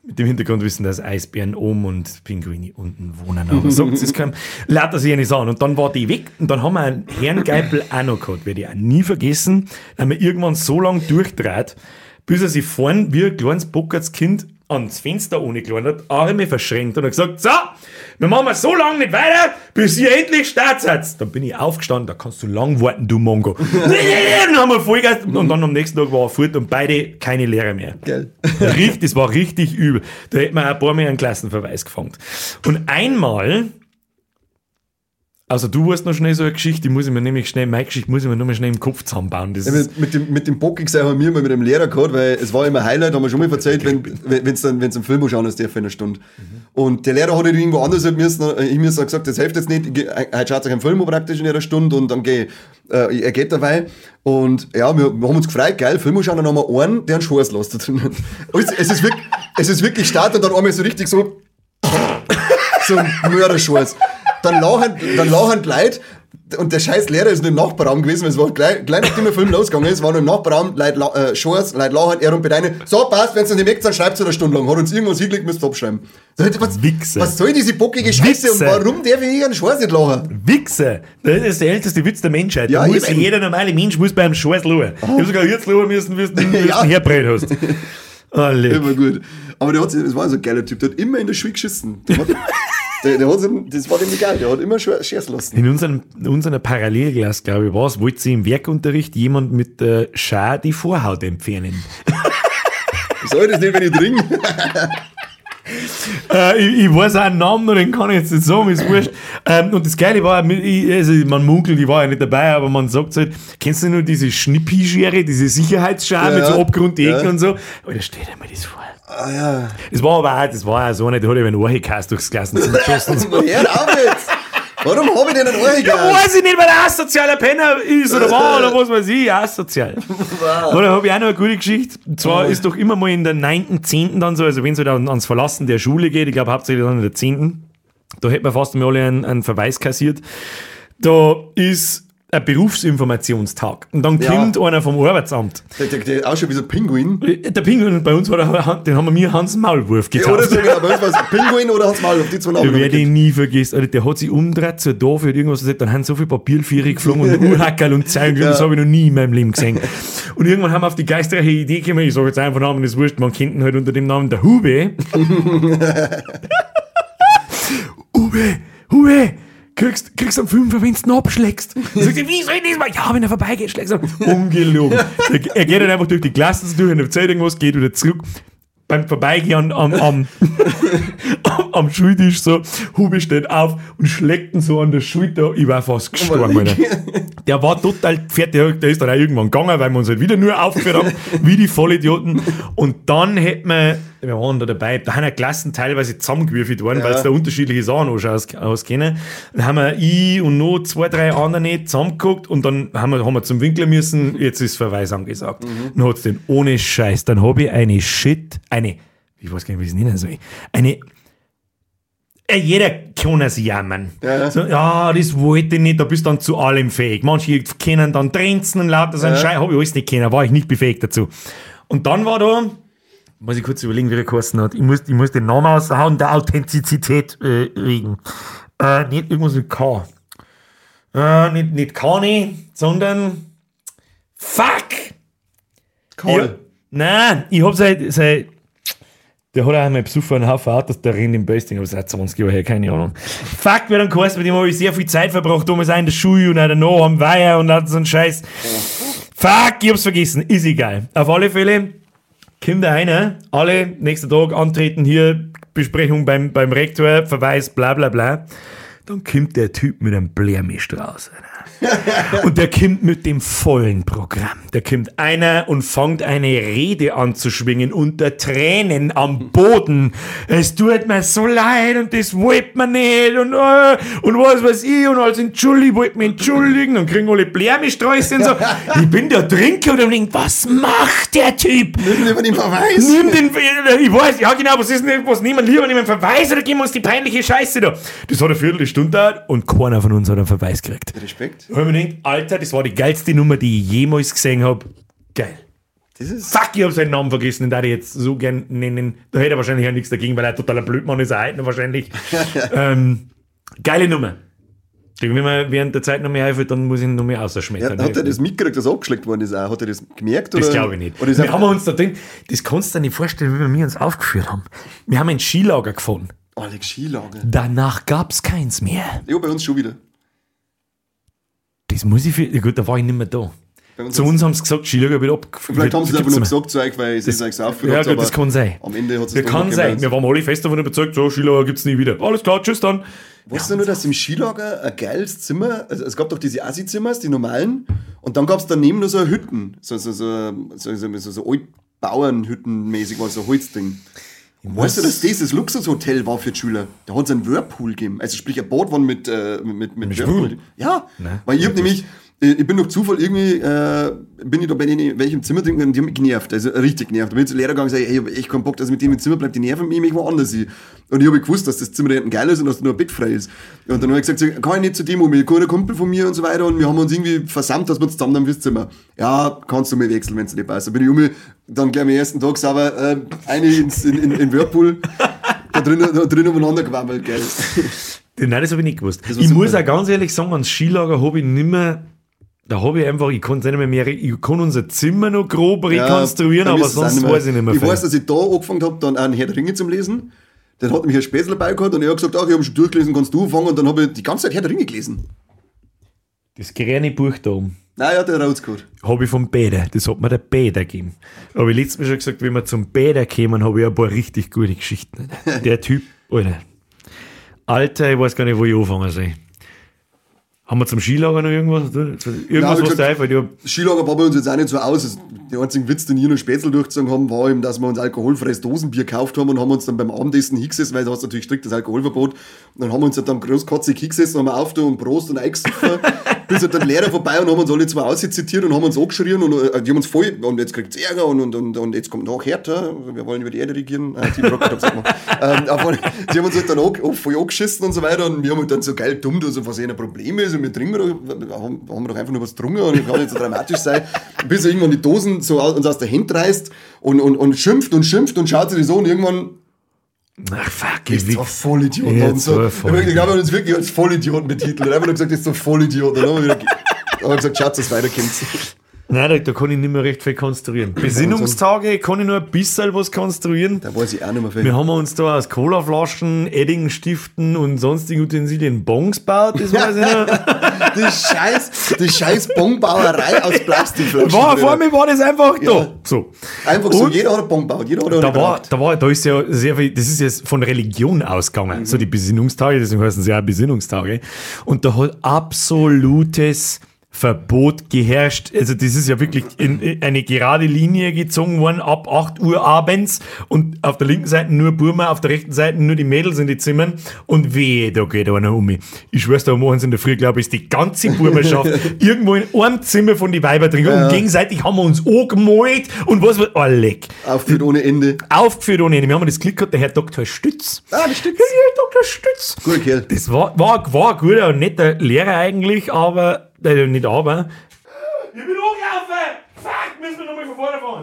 Mit dem Hintergrund wissen, dass Eisbären oben und Pinguine unten wohnen. Aber sie es keinem. Lauter sie ja nicht an. Und dann war die weg. Und dann haben wir einen Herrn Geipel auch noch gehabt. Werde ich auch nie vergessen. Dann haben wir irgendwann so lange durchdreht, bis er sich vorn wie ein kleines Bockertskind ans Fenster ohne hat, Arme verschränkt und hat gesagt, so, wir machen wir so lange nicht weiter, bis ihr endlich Start seid. Dann bin ich aufgestanden, da kannst du lang warten, du Mongo. dann haben wir Vollgas und dann am nächsten Tag war er fort und beide keine Lehrer mehr. Geil. Richtig, das war richtig übel. Da hätte man auch ein paar Mal einen Klassenverweis gefangen. Und einmal, also du warst noch schnell so eine Geschichte, die muss ich mir nämlich schnell, meine Geschichte muss ich mir nur mal schnell im Kopf zusammenbauen. Das Ja, mit, mit dem, mit dem Bockig haben wir mal mit dem Lehrer gehabt, weil es war immer Highlight, haben wir schon mal erzählt, wenn wenn's dann wenn's einen Film anschauen ist, der für eine Stunde. Und der Lehrer hat halt irgendwo anders halt müssen, äh, ich mir gesagt, das hilft jetzt nicht, heute schaut sich einen Film praktisch in einer Stunde und dann geh, äh, er geht dabei. Und ja, wir, wir haben uns gefreut, geil, Film anschauen, dann haben wir einen, der einen Schwarz lässt es, es ist wirklich, es ist wirklich Start und dann einmal so richtig so, so ein Mörderschwarz. Dann lachen, dann lachen die Leute, und der scheiß Lehrer ist nur im Nachbarraum gewesen, weil es war gleich, gleich nachdem der Film losgegangen ist, war nur im Nachbarraum, Leute, äh, Schwarz, Leute lachen, er und Bedeine, so passt, wenn es nicht weg dann schreibt es eine Stunde lang. Hat uns irgendwas hingelegt, müsst ihr abschreiben. So, Was, Wichser. was soll diese bockige Scheiße und Wichser. warum darf ich einen Schwarz nicht lachen? Wichser, das ist der älteste Witz der Menschheit. Ja, muss jeder normale Mensch muss beim Scheiß lachen. Ich hab sogar jetzt lachen müssen, wie du du Ja. den herbrät hast. Oh, leck. Immer gut. Aber der hat, das war so ein geiler Typ, der hat immer in der Schule geschissen. Der der, hat, das war dem egal, der hat immer Scher- schießen lassen. In unserem, unserer Parallelklasse, glaube ich, war es, wollte sie im Werkunterricht jemand mit der Schar die Vorhaut entfernen. Soll ich das nicht, wenn ich trinke? Äh, ich, ich weiß auch einen Namen noch, den kann ich jetzt nicht sagen, ist wurscht. Ähm, und das Geile war, ich, also man munkelt, ich war ja nicht dabei, aber man sagt halt, kennst du nur diese Schnippi-Schere, diese Sicherheitsschere Ja, mit so ja. Abgrundecken Ja. und so? Aber da steht einmal das vor. Ah ja. Das war aber auch, das war auch so nicht, da hat er einen Ohrhekast durchs Klassenzimmer geschossen. Hör auf jetzt! Warum habe ich denn einen Ohrhörer? Ja, weiß ich nicht, weil er asozialer Penner ist oder war oder was weiß ich, asozial. Oder habe ich auch noch eine gute Geschichte. Und zwar ist doch immer mal in der 9., 10. dann so, also wenn es halt an- ans Verlassen der Schule geht, ich glaube hauptsächlich dann in der 10., da hätten wir fast mal alle einen, einen Verweis kassiert. Da ist ein Berufsinformationstag. Und dann Ja. kommt einer vom Arbeitsamt. Der, der, der ausschaut wie so ein Pinguin. Der Pinguin bei uns war der, den haben wir mir Hans Maulwurf Ja, oder so, genau, bei uns war es Pinguin oder Hans Maul, auf die zwei Namen. Ich werde ihn nie vergessen. Alter, der hat sich umgedreht zur Tafel und irgendwas gesagt, dann haben so viele Papierviere geflogen und Urhackerl und Zeilen, das habe ich noch nie in meinem Leben gesehen. Und irgendwann haben wir auf die geistreiche Idee gekommen, ich sage jetzt einfach Namen, das ist wurscht, man kennt ihn halt unter dem Namen der Hube. Hube, Hube, kriegst, kriegst am Fünfer, wenn du ihn abschlägst. Sagt sie, wie soll ich das machen? Ja, wenn er vorbeigeht, schlägst du. Ungelogen. Er, er geht dann einfach durch die Klassen durch und erzählt irgendwas, geht wieder zurück. Beim Vorbeigehen am, am, am, am Schultisch so, Hube steht auf und schlägt ihn so an der Schulter. Ich war fast gestorben, Alter. Der war total fertig, der ist dann auch irgendwann gegangen, weil wir uns halt wieder nur aufgeführt haben, wie die Vollidioten. Und dann hätte man wir waren da dabei, da haben ja Klassen teilweise zusammengewürfelt worden, weil es da unterschiedliche Sachen aus, auskennen. Dann haben wir ich und noch zwei, drei andere nicht zusammengeguckt und dann haben wir, haben wir zum Winkler müssen, jetzt ist Verweis angesagt. Mhm. Dann hat's den ohne Scheiß, dann habe ich eine Shit, eine, ich weiß gar nicht, wie ich es nennen soll, eine ja, jeder kann es jammern. Ja. So, ja, das wollte ich nicht, da bist du dann zu allem fähig. Manche können dann trenzen und lauter so ja. Scheiß, habe ich alles nicht kennen, war ich nicht befähigt dazu. Und dann war da, muss ich kurz überlegen, wie der geheißen hat. Ich muss, ich muss den Namen aushauen, der Authentizität äh, wegen. Äh, nicht irgendwas mit K. Äh, nicht, nicht Kani, sondern Fuck! Karl. nein, ich hab seit, seit der hat auch einmal besucht einen Haufen Autos, der rennt im Basting, aber seit 20 Jahren her, keine Ahnung. Fuck, wie dann geheißen, mit dem habe ich sehr viel Zeit verbracht, um es in der Schule und auch danach am Weiher und all so ein Scheiß. Fuck, ich hab's vergessen, ist egal. Auf alle Fälle, kommt da einer, alle nächsten Tag antreten hier, Besprechung beim, beim Rektor, Verweis, bla bla bla. Dann kommt der Typ mit einem Blärmisch. Alter. und der kommt mit dem vollen Programm. Der kommt einer und fängt eine Rede an zu schwingen unter Tränen am Boden. Es tut mir so leid und das wollte man nicht und, äh, und was weiß ich und als entschuldigt, wollte mich entschuldigen und kriegen alle Blärmisträuße und so. Ich bin der Trinker und denke, was macht der Typ? Nimm den Verweis. Nimm den, ich weiß, ja genau, was ist denn, was nehmen lieber nehmen Verweis oder geben wir uns die peinliche Scheiße da? Das hat eine Viertelstunde und keiner von uns hat einen Verweis gekriegt. Respekt. Da habe ich mir gedacht, Alter, das war die geilste Nummer, die ich jemals gesehen habe. Geil. Das Fuck, ich habe seinen Namen vergessen, den darf ich jetzt so gern nennen. Da hätte er wahrscheinlich auch nichts dagegen, weil er totaler Blödmann ist, er heute noch wahrscheinlich. ähm, geile Nummer. Wenn man während der Zeit noch mehr einfällt, dann muss ich ihn noch mehr ausschmettern. ja, hat er das mitgekriegt, dass abgeschleckt worden ist? Auch? Hat er das gemerkt? Das oder? glaube ich nicht. Oder wir er- haben uns da drin, das kannst du dir nicht vorstellen, wie wir uns aufgeführt haben. Wir haben ein Skilager gefunden. Alex Skilager. Danach gab es keins mehr. Ja, bei uns schon wieder. Das muss ich ja gut, da war ich nicht mehr da. Uns Zu uns haben sie gesagt, Skilager wird ab. Vielleicht haben sie es einfach nur gesagt zu euch, weil es ist euch so aufgeführt Ja, gut, aber das kann sein. Am Ende hat es Das kann sein. Wir waren alle fest davon überzeugt, so, Skilager gibt es nie wieder. Alles klar, tschüss dann. Weißt du nur, dass im Skilager ein geiles Zimmer, also es gab doch diese Assi-Zimmers, die normalen, und dann gab es daneben nur so Hütten, so, so, so, so, so, so, so Altbauernhütten-mäßig, war so ein Holzding. Weißt du, dass das das Luxushotel war für die Schüler? Da hat es einen Whirlpool gegeben. Also sprich ein Bootwann mit, äh, mit, mit, Schwul? Ja, Nein. weil ich hab nämlich, ich bin durch Zufall irgendwie, äh, bin ich da bei denen in welchem Zimmer drin und die haben mich genervt, also richtig genervt. Da bin ich zum Lehrer gegangen und gesagt, ey, ich hab echt keinen Bock, dass ich mit dem im Zimmer bleibt, die nerven mich, ich möchte woanders hin. Und ich habe gewusst, dass das Zimmer da hinten geil ist und dass da nur ein Bett frei ist. Und dann habe ich gesagt, so, kann ich nicht zu dem, um mich, ein Kumpel von mir und so weiter und wir haben uns irgendwie versammelt, dass wir uns zusammen dann fürs Zimmer. Ja, kannst du mir wechseln, wenn es nicht passt. Dann bin ich um mich, dann gleich am ersten Tag sauber, äh, eine ins, in, in, in Whirlpool, da drinnen, da drinnen umeinander gewammelt, geil. Nein, das habe ich nicht gewusst. Ich super. muss auch ganz ehrlich sagen, ans Skilager habe ich nicht mehr. Da habe ich einfach, ich kann nicht mehr, mehr, ich kann unser Zimmer noch grob rekonstruieren, mir aber sonst weiß ich nicht mehr. Ich viel. weiß, dass ich da angefangen habe, dann einen Herr der Ringe zum Lesen. Dann hat mich ein Spätzle dabei gehabt und er hat gesagt, ach, ich habe schon durchgelesen, kannst du anfangen? Und dann habe ich die ganze Zeit Herr der Ringe gelesen. das grüne Buch da oben Nein, ja, der rausgeholt. habe ich vom Bäder. Das hat mir der Bäder gegeben. Aber ich letztes Mal schon gesagt, wenn wir zum Bäder kämen, habe ich ein paar richtig gute Geschichten. Der Typ, Alter. Alter, ich weiß gar nicht, wo ich anfangen soll. Haben wir zum Skilager noch irgendwas? Irgendwas, Nein, was gesagt, einfällt? Hab- Skilager war bei uns jetzt auch nicht so aus. Der einzige Witz, den ich noch Spätzle durchgezogen haben, war eben, dass wir uns alkoholfreies Dosenbier gekauft haben und haben uns dann beim Abendessen hingesessen, weil du hast natürlich striktes Alkoholverbot. Und dann haben wir uns halt dann großkotzig hingesessen, haben auf da und Prost und eingesoffen, bis halt dann der Lehrer vorbei und haben uns alle zwei auszitiert und haben uns angeschrien und äh, die haben uns voll, und jetzt kriegt's Ärger und, und, und, und jetzt kommt noch härter, wir wollen über die Erde regieren. Hab's auch gemacht. ähm, alle- sie haben uns halt dann auch, auch voll angeschissen und so weiter und wir haben halt dann so geil dumm, dass was ein Problem ist und wir trinken doch, haben, haben wir doch einfach nur was getrunken und kann nicht so dramatisch sein, bis irgendwann die Dosen so aus, uns aus der Hand reißt und, und, und schimpft und schimpft und schaut sich so und irgendwann Ach, fuck, ist ich so ein Vollidiot. Ja, so. Ich glaube, wir haben uns wirklich als Vollidioten betitelt. Einfach nur gesagt, ist so ein Vollidiot. Und dann haben wir wieder- haben wir gesagt, Schatz, das weiterkommt. Nein, da, da kann ich nicht mehr recht viel konstruieren. Besinnungstage kann ich nur ein bisschen was konstruieren. Da weiß ich auch nicht mehr viel. Wir haben uns da aus Colaflaschen, Eddingenstiften und sonstigen Utensilien Bongs gebaut, das weiß ich noch. Die scheiß, die scheiß Bonbauerei aus Plastikflaschen. War, vor mir war das einfach da. Ja. So. Einfach so, Und jeder hat einen Bon gebaut. Jeder hat einen da war, da war, da ist ja sehr viel, das ist jetzt von Religion ausgegangen, so die Besinnungstage, deswegen heißen sie ja Besinnungstage. Und da hat absolutes Verbot geherrscht. Also das ist ja wirklich in, in eine gerade Linie gezogen worden ab 8 Uhr abends und auf der linken Seite nur Burma, auf der rechten Seite nur die Mädels in die Zimmern und wehe, da geht einer um mich. Ich schwör's da, morgens in der Früh, glaube ich, ist die ganze Burmerschaft irgendwo in einem Zimmer von die Weiber drin und gegenseitig haben wir uns angemalt und was wird, oh leck. Aufgeführt ohne Ende. Aufgeführt ohne Ende. Wir haben das Glück gehabt, der Herr Dr. Stütz. Ah, das stimmt. Ja, Herr Dr. Stütz. Guter Kerl. Das war, war, war ein guter und netter Lehrer eigentlich, aber, äh, nicht aber. Ich bin hochgelaufen! Fuck, müssen wir nochmal von vorne fahren.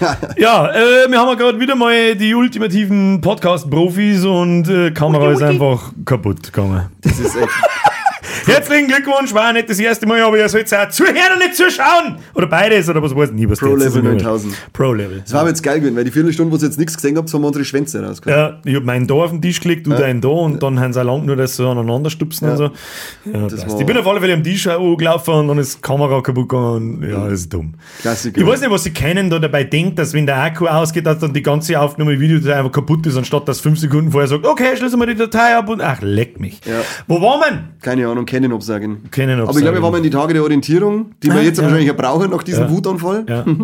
ja, äh, wir haben ja gerade wieder mal die ultimativen Podcast-Profis und äh, Kamera ist einfach kaputt gegangen. Das ist echt. Herzlichen Glückwunsch, war nicht das erste Mal, aber ihr sollt auch zuhören und nicht zuschauen. Oder beides, oder was weiß ich nie, was Pro das ist. Level 9000. Pro Level. Das war aber jetzt geil gewesen, weil die Viertelstunde, wo ihr jetzt nichts gesehen habt, haben wir unsere Schwänze rausgekommen. Ja, ich hab meinen da auf den Tisch gelegt, du deinen da und dann haben sie auch lang nur das so aneinander stupsen und so. Ja, passt. war- ich bin auf alle Fälle am Tisch auch gelaufen und dann ist die Kamera kaputt gegangen und ja, das ist dumm. Klassiker. Ich weiß nicht, was sie kennen da dabei denkt, dass wenn der Akku ausgeht, dass dann die ganze aufgenommene Video einfach kaputt ist, anstatt dass fünf Sekunden vorher sagt, okay, schließen wir die Datei ab und ach, leck mich. Ja. Wo war man? Keine Ahnung, kennen absagen. Kennen Aber ich glaube, wir waren in die Tage der Orientierung, die wir Ah, jetzt ja. wahrscheinlich auch brauchen nach diesem Ja. Wutanfall. Ja.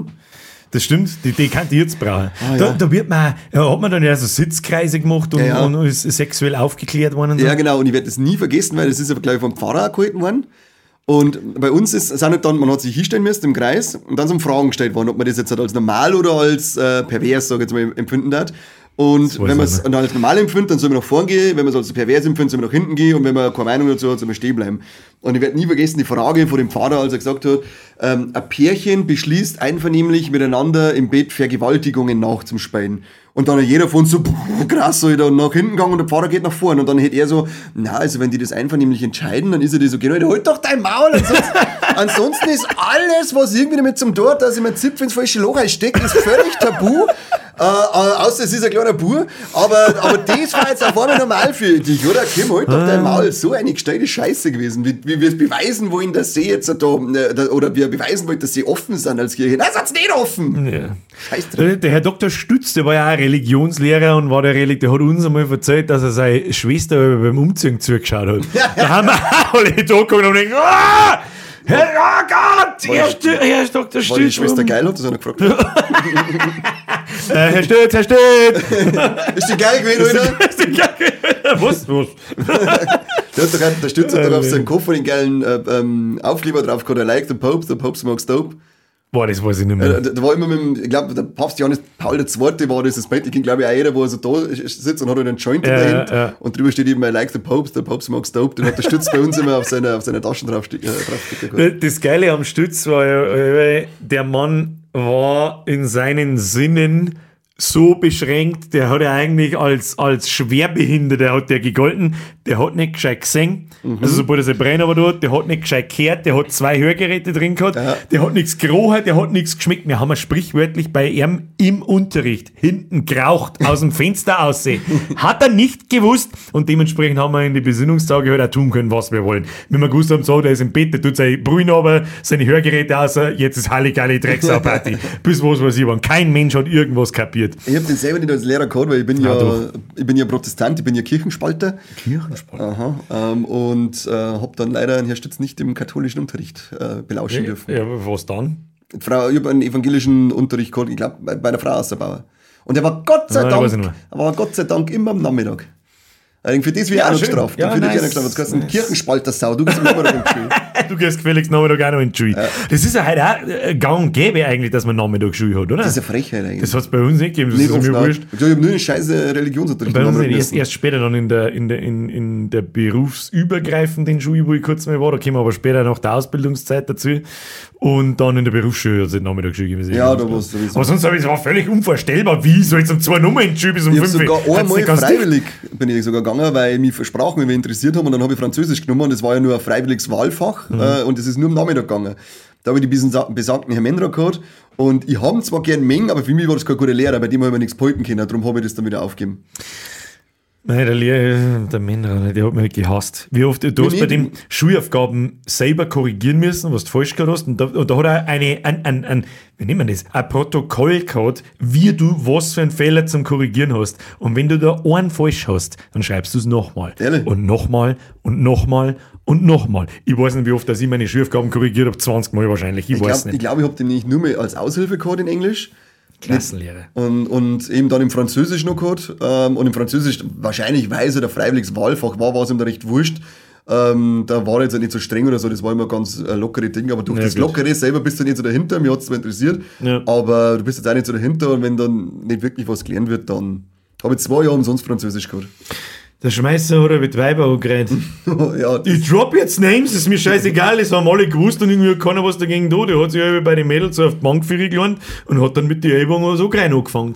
Das stimmt, die, die kann die jetzt brauchen. Ah, da, ja. da wird man, ja, hat man dann ja so Sitzkreise gemacht und, Ja, und ist sexuell aufgeklärt worden so. Ja, genau, und ich werde das nie vergessen, weil das ist aber gleich vom Pfarrer gehalten worden. Und bei uns ist, sind halt dann, man hat sich hinstellen müssen im Kreis und dann sind Fragen gestellt worden, ob man das jetzt halt als normal oder als äh, pervers, sag ich jetzt mal, empfinden hat. Und wenn man es dann als normal empfindet, dann soll man nach vorn gehen. Wenn man es als pervers empfindet, soll man nach hinten gehen. Und wenn man keine Meinung dazu hat, soll man stehen bleiben. Und ich werde nie vergessen die Frage von dem Pfarrer, als er gesagt hat, ähm, ein Pärchen beschließt einvernehmlich miteinander im Bett Vergewaltigungen nachzuspielen. Und dann hat jeder von uns so, "Puh, krass, so, dann nach hinten gegangen und der Pfarrer geht nach vorne. Und dann hätte er so, na, also wenn die das einvernehmlich entscheiden, dann ist er die so, genau, halt doch dein Maul. Ansonsten, ansonsten ist alles, was irgendwie damit zum Tor, dass ich mein Zipf ins falsche Loch einstecke, ist völlig tabu. Äh, außer es ist ein kleiner Bur. Aber, aber das war jetzt auf einmal normal für dich, oder? Kim, halt doch dein Maul. So eine gestellte Scheiße gewesen. Wie, wie wir es beweisen wollen, dass sie jetzt da, äh, da, oder wir beweisen wollen, dass sie offen sind als Kirche. Nein, seid's nicht offen! Ja. Scheiß drauf. Der, der Herr Dr. Stütz, der war ja auch Religionslehrer und war der Relig der hat uns einmal erzählt, dass er seine Schwester beim Umziehen zugeschaut hat. Da haben wir alle da gekommen und denken, ah! Herr oh Gott! Herr, Stü- Herr Dr. War die Stütz! Schwester geil, hat das einer gefragt. Äh, Herr Stütz, Herr Stütz! Ist die geil gewesen, oder? Was? Was? Der, hat doch, der Stütz hat auf seinem Koffer den geilen äh, ähm, Aufkleber drauf gehabt, I like the Pope, the Pope smokes dope. Boah, das weiß ich nicht Äh, mehr. Da, da war immer mit dem, ich glaube, der Papst Johannes Paul II. war das, das Bild, ich kenne glaube ich auch jeder, wo er so da sitzt und hat halt einen Joint in Ja, der Hand ja. und drüber steht eben I like the Pope, the Pope smokes dope. Den hat der Stütz bei uns immer auf seiner, auf seiner Taschen draufste- äh. Das Geile am Stütz war ja, äh, der Mann war in seinen Sinnen so beschränkt, der hat ja eigentlich als, als Schwerbehinderter hat der gegolten, der hat nicht gescheit gesehen, also sobald er sein Brenner aber dort, der hat nicht gescheit gehört, der hat zwei Hörgeräte drin gehabt, der hat nichts gerochen, der hat nichts geschmeckt. Wir haben sprichwörtlich bei ihm im Unterricht hinten geraucht, aus dem Fenster aussehen. Hat er nicht gewusst und dementsprechend haben wir in die Besinnungstage halt auch tun können, was wir wollen. Wenn wir gewusst haben, so, der ist im Bett, der tut seine Brühen aber, seine Hörgeräte aus, jetzt ist Halligalli Drecksau-Party. Bis was weiß ich wann. Kein Mensch hat irgendwas kapiert. Ich habe den selber nicht als Lehrer gehabt, weil ich bin Ja, ja, ich bin ja Protestant, ich bin ja Kirchenspalter. Kirchensport. Aha, ähm, und äh, habe dann leider einen Herr Stütz nicht im katholischen Unterricht äh, belauschen dürfen. Ja, was dann? Die Frau, ich habe einen evangelischen Unterricht gehabt, ich glaube, bei, bei einer Frau Außerbauer. Und der war Gott sei Ah, Dank, er war Gott sei Dank immer am Nachmittag. Äh, Für das wäre Ja, auch noch gestraft. Ja, Für nice. wäre ich noch gestraft. Das heißt, ein Kirchenspalter-Sau, du bist am Nachmittag im Schule. Du gehst gefälligst Nachmittag auch noch in die Schule. Das ist ja heute auch äh, gang und gäbe eigentlich, dass man Nachmittag Schule hat, oder? Das ist eine Frechheit eigentlich. Das hat es bei uns nicht gegeben, das nicht ist mir auch. wurscht. Ich habe nur einen scheiße Religionsunterricht Bei uns nicht. Erst, erst später dann in der, in der, in, in der berufsübergreifenden Schule, wo ich kurz mal war, da kommen wir aber später nach der Ausbildungszeit dazu. Und dann in der Berufsschule hat es Nachmittagsschule gewesen. Ja, da war's sowieso. Aber sonst habe ich es war völlig unvorstellbar. Wie soll ich um zwei Nummer in die Schule bis um Ich fünf? sogar einmal freiwillig bin ich sogar gegangen, weil ich mich für Sprachen mich interessiert habe und dann habe ich Französisch genommen und das war ja nur ein freiwilliges Wahlfach Mhm. äh, und das ist nur am Nachmittag gegangen. Da habe ich diesen sa- besagten Herrn Mendra gehabt und ich habe zwar gern Mengen, aber für mich war das kein guter Lehrer, bei dem habe ich mir nichts behalten können, darum habe ich das dann wieder aufgegeben. Nein, der, Lehrer, der Männer, der hat mich gehasst. Wie oft, du hast bei dem Schulaufgaben selber korrigieren müssen, was du falsch gehabt hast. Und da, und da hat er eine, ein, ein, ein, wie nennt man das, ein Protokoll gehabt, wie du was für einen Fehler zum Korrigieren hast. Und wenn du da einen falsch hast, dann schreibst du es nochmal. Und nochmal und nochmal und nochmal. Ich weiß nicht, wie oft dass ich meine Schulaufgaben korrigiert habe, 20 Mal wahrscheinlich. Ich, Ich weiß glaube, ich, nicht. glaub, ich habe den nicht nur mal als Aushilfe gehabt in Englisch. Klassenlehre. Und, und eben dann im Französisch noch gehabt. Ähm, und im Französisch, wahrscheinlich, weil es ein freiwilliges Wahlfach war, war es ihm da recht wurscht. Ähm, da war jetzt nicht so streng oder so, das war immer ganz äh, lockere Ding, aber durch Ja, das gut. Lockere selber bist du nicht so dahinter, mir hat es zwar interessiert, Ja. aber du bist jetzt auch nicht so dahinter und wenn dann nicht wirklich was gelernt wird, dann habe ich zwei Jahre umsonst Französisch gehabt. Der Schmeißer hat er mit Weiber angeredet. ja, Ich drop jetzt Names, ist mir scheißegal, das haben alle gewusst und irgendwie hat keiner was dagegen da. Der hat sich bei den Mädels so auf die Bank für gelernt und hat dann mit den Ellbogen so klein angefangen.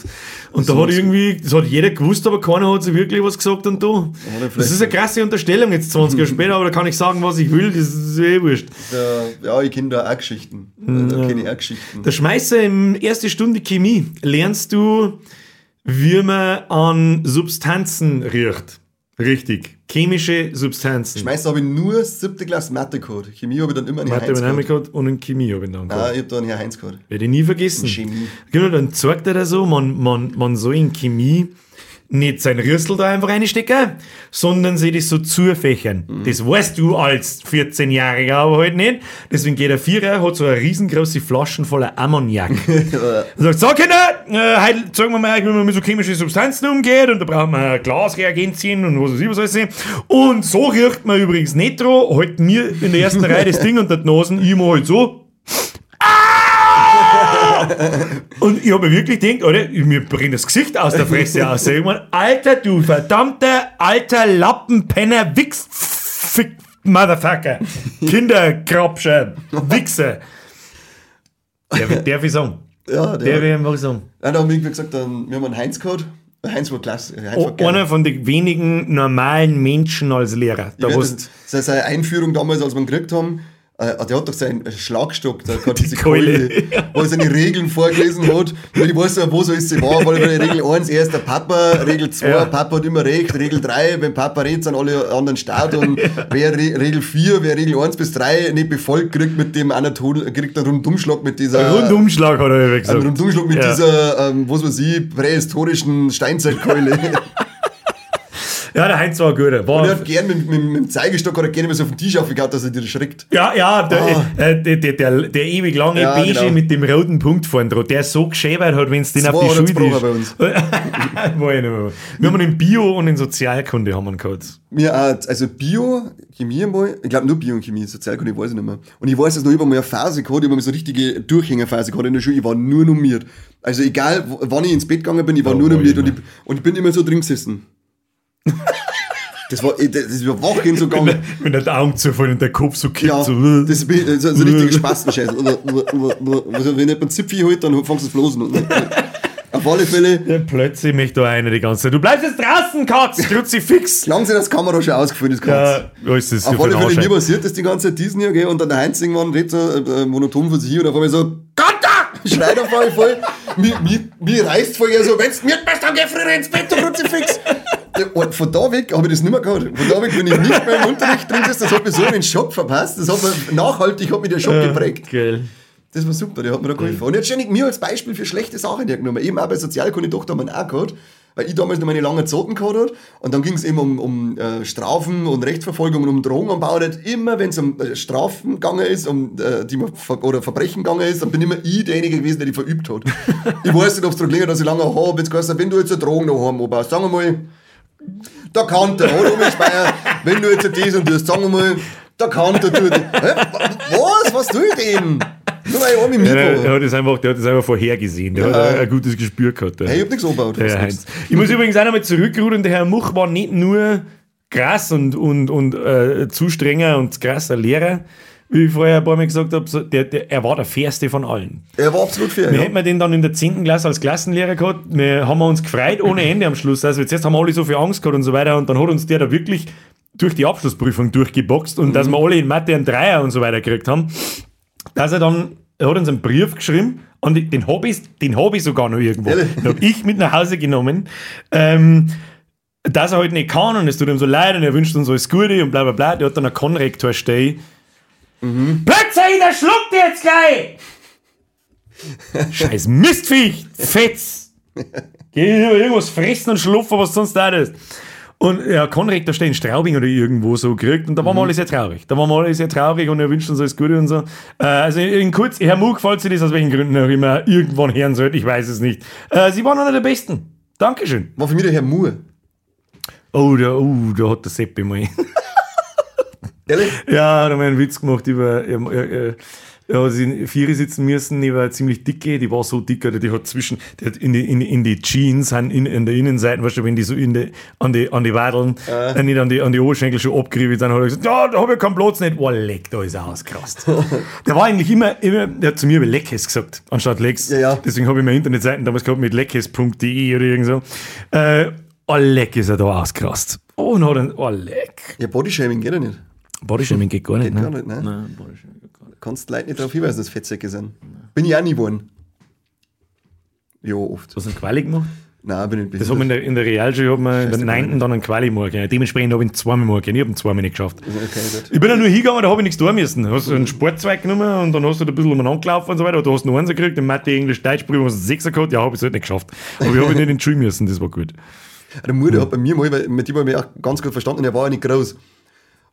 Und da hat irgendwie, das hat jeder gewusst, aber keiner hat sich wirklich was gesagt und da. Das ist eine krasse Unterstellung jetzt 20 Jahre später, aber da kann ich sagen, was ich will, das ist eh wurscht. ja, ich kenne da auch Geschichten. Da kenne ich auch Geschichten. Der Schmeißer im erste Stunde Chemie lernst du, wie man an Substanzen riecht. Richtig. Chemische Substanzen. Meistens habe ich nur siebte Klasse Mathe gehabt. Chemie habe ich dann immer einen Mathe Heinz gehabt. und in Chemie habe ich dann gehabt. Nein, ich habe da einen Herr Heinz gehabt. Werde ich nie vergessen. Chemie. Genau, dann zeigt er da so, man, man, man soll in Chemie nicht sein Rüssel da einfach reinstecken, sondern sie das so zufächern. Das weißt du als 14-Jähriger aber halt nicht. Deswegen geht der Vierer, hat so eine riesengroße Flaschen voller Ammoniak. und sagt, so Kinder, äh, heute zeigen wir mal, wie man mit so chemischen Substanzen umgeht und da braucht man Glasreagenzien und was weiß ich, was weiß ich. Und so riecht man übrigens Nitro, halt mir in der ersten Reihe das Ding unter die Nasen, ich mal halt so. Und ich habe mir wirklich gedacht, oder, mir bringt das Gesicht aus der Fresse aus. Ich mein, Alter, du verdammter, alter Lappenpenner, Wichs, Fick, Motherfucker, Kinderkrabscher, Wichser. Der, darf ich sagen? Ja, Der der. will einfach sagen. Da haben wir irgendwie gesagt, dann, wir haben einen Heinz gehabt. Der Heinz war klasse. Heinz war geil. einer von den wenigen normalen Menschen als Lehrer. Da weiß, das- seine Einführung damals, als wir ihn gekriegt haben, äh, der hat doch seinen Schlagstock, da hat diese Keule. Keule, wo er seine Regeln vorgelesen hat. Weil ich weiß nicht, wo so ist sie war, weil bei Regel 1 erst der Papa, Regel 2, Ja. Papa hat immer recht, Regel 3, wenn Papa redet, sind alle anderen Start und wer Re Regel 4, wer Regel 1 bis 3 nicht befolgt, kriegt mit dem Anatol, kriegt einen Rundumschlag mit dieser Rundumschlag hat er einen gesagt. Rundumschlag mit Ja. dieser, ähm, was weiß ich, prähistorischen Steinzeitkeule. Ja, der Heinz war ein guter. Und er hat gern mit, mit, mit dem Zeigestock oder gerne immer so auf den Tisch aufgehauen, dass er dir schreckt. Ja, ja, der, Ah. äh, der, der, der, der ewig lange Ja, Beige genau. mit dem roten Punkt vorne dran, der so geschäbert hat, wenn es den Zwei auf die er Schulter gebrochen bei uns. War ich nicht mehr. Wir haben in Bio und in Sozialkunde haben wir gehabt. Mir auch, also Bio, Chemie einmal, ich glaube nur Bio und Chemie, Sozialkunde weiß ich nicht mehr. Und ich weiß, dass noch über mal eine Phase gehabt, ich habe mal so eine richtige Durchhängerphase gehabt in der Schule, ich war nur normiert. Also egal, wann ich ins Bett gegangen bin, ich war Ja, nur normiert ich und ich, und ich bin immer so drin gesessen. Das war, das ist über Wochen so gegangen. Wenn der Augen zufallen und der Kopf so kippt. Ja, so. äh. das ist so, so richtig Spastenscheiß. Also, wenn jemand Zipfi holt, dann fängst du das bloßen. Und, auf alle Fälle, Ja, plötzlich möchte da einer die ganze Zeit. Du bleibst jetzt draußen, Katz! Kruzifix! langsam das Kamera schon ausgefüllt ist, Katz. Ja, ist das Auf alle ein Fälle, mir passiert das die ganze Zeit diesen hier, gell, und dann der Heinz irgendwann redet so äh, äh, monoton von sich hin und auf einmal so, Gott, schreit auf einmal voll, mir, mir, mir reißt voll ja so, wenn's mir bist, dann geh früher ins Bett, du Kruzifix. Ja, Und von da weg habe ich das nicht mehr gehabt. Von da weg bin ich nicht mehr im Unterricht drin das hat mir so einen Schock verpasst, das hat mir nachhaltig, hat mir der Schock geprägt. Geil. Das war super, der hat mir da geholfen. Und hat ständig mir als Beispiel für schlechte Sachen hergenommen. Eben auch bei Sozialkunde doch da haben wir ihn auch gehabt, weil ich damals noch meine langen Zoten gehabt hat. Und dann ging es eben um, um äh, Strafen und Rechtsverfolgung und um Drogenanbau. Halt immer, wenn es um äh, Strafen gegangen ist, um äh, die man ver oder Verbrechen gegangen ist, dann bin immer ich derjenige gewesen, der die verübt hat. ich weiß nicht, ob es daran dass ich lange habe. Jetzt geheißen, wenn du jetzt eine Drogen noch haben sagen wir mal, der Kante, oder Speyer, wenn du jetzt das und das, sagen wir mal, der Kante tut. Hä? Was? Was tue ich denn? Nur weil ich arme Ja, der, der, Mikro. hat das einfach, der hat das einfach vorhergesehen. Der hat ein, ein gutes Gespür gehabt. Der, Hey, ich hab nichts der Herr Heinz. Ich muss übrigens auch nochmal zurückrudern. Der Herr Much war nicht nur krass und, und, und äh, zu strenger und krasser Lehrer, wie ich vorher ein paar Mal gesagt habe. So, der, der, er war der fairste von allen. Er war absolut fair. Wir Ja. hätten wir den dann in der 10. Klasse als Klassenlehrer gehabt. Wir haben uns gefreut ohne Ende am Schluss. Also jetzt haben wir alle so viel Angst gehabt und so weiter. Und dann hat uns der da wirklich durch die Abschlussprüfung durchgeboxt und dass wir alle in Mathe einen Dreier und so weiter gekriegt haben. Dass er dann, er hat uns einen Brief geschrieben und den- den habe ich, den hab ich sogar noch irgendwo. Den habe ich mit nach Hause genommen. Ähm, dass er halt nicht kann und es tut ihm so leid und er wünscht uns alles Gute und bla bla bla. Der hat dann einen Konrektor stehen. Mhm. Plötzlich, der schluckt jetzt gleich! Scheiß Mistviech! Fetz! Geh lieber irgendwas fressen und schlupfen, was sonst da ist. Und ja, Konrektor steht in Straubing oder irgendwo so gekriegt und da waren wir alle sehr traurig. Da waren wir alle sehr traurig und er wünscht uns alles Gute und so. Äh, also in kurz, Herr Mug, falls Sie das aus welchen Gründen auch immer irgendwann hören sollt, ich weiß es nicht. Äh, Sie waren einer der Besten. Dankeschön. War für mich der Herr Moore. Oh, da, oh, da hat der Seppi mal. Ehrlich? ja, da haben wir einen Witz gemacht über. Er, er, er, er hat in Viere sitzen müssen, die war ziemlich dicke, die war so dick, oder die hat zwischen, die hat in die, in, in die Jeans, in, in der Innenseite, weißt du, wenn die so in die, an die, an die Wadeln, äh. nicht an die, an die Oberschenkel schon abgerieben, dann hat er gesagt, ja, da habe ich keinen Platz nicht. Oh, leck, da ist er ausgerast. der war eigentlich immer, immer, der hat zu mir über Leckes gesagt, anstatt Lex. Ja, ja. Deswegen habe ich meine Internetseiten damals gehabt mit leckes.de oder irgend so. Äh, oh, leck ist er da ausgerast. Oh, und hat ein, oh, leck. Ja, Bodyshaming geht ja nicht. Bodyshaming geht gar nicht, Geht ne? gar nicht, ne? Nein, Bodyshaming geht gar nicht. Kannst Leute nicht darauf hinweisen, dass Fettsäcke sind. Bin ich auch nie geworden. Ja, oft. Hast du einen Quali gemacht? Nein, bin ich Das hat man in der, in der Realschule, hat man in der 9. dann einen Quali machen können. Dementsprechend habe ich ihn zweimal können. Ich habe ihn zweimal nicht geschafft. Okay. Ich bin ja nur hingegangen, da habe ich nichts tun müssen. Hast du einen Sportzweig genommen und dann hast du da ein bisschen umeinander gelaufen und so weiter. Du hast einen Einser gekriegt, in Mathe, Englisch, Deutsch, Prüfung hast du einen Sechser gehabt. Ja, habe ich es halt nicht geschafft. Aber ich habe nicht in die Schule müssen, das war gut. Der Mutter hat bei mir mal, weil mit dem habe ich mich auch ganz gut verstanden, er war ja nicht groß.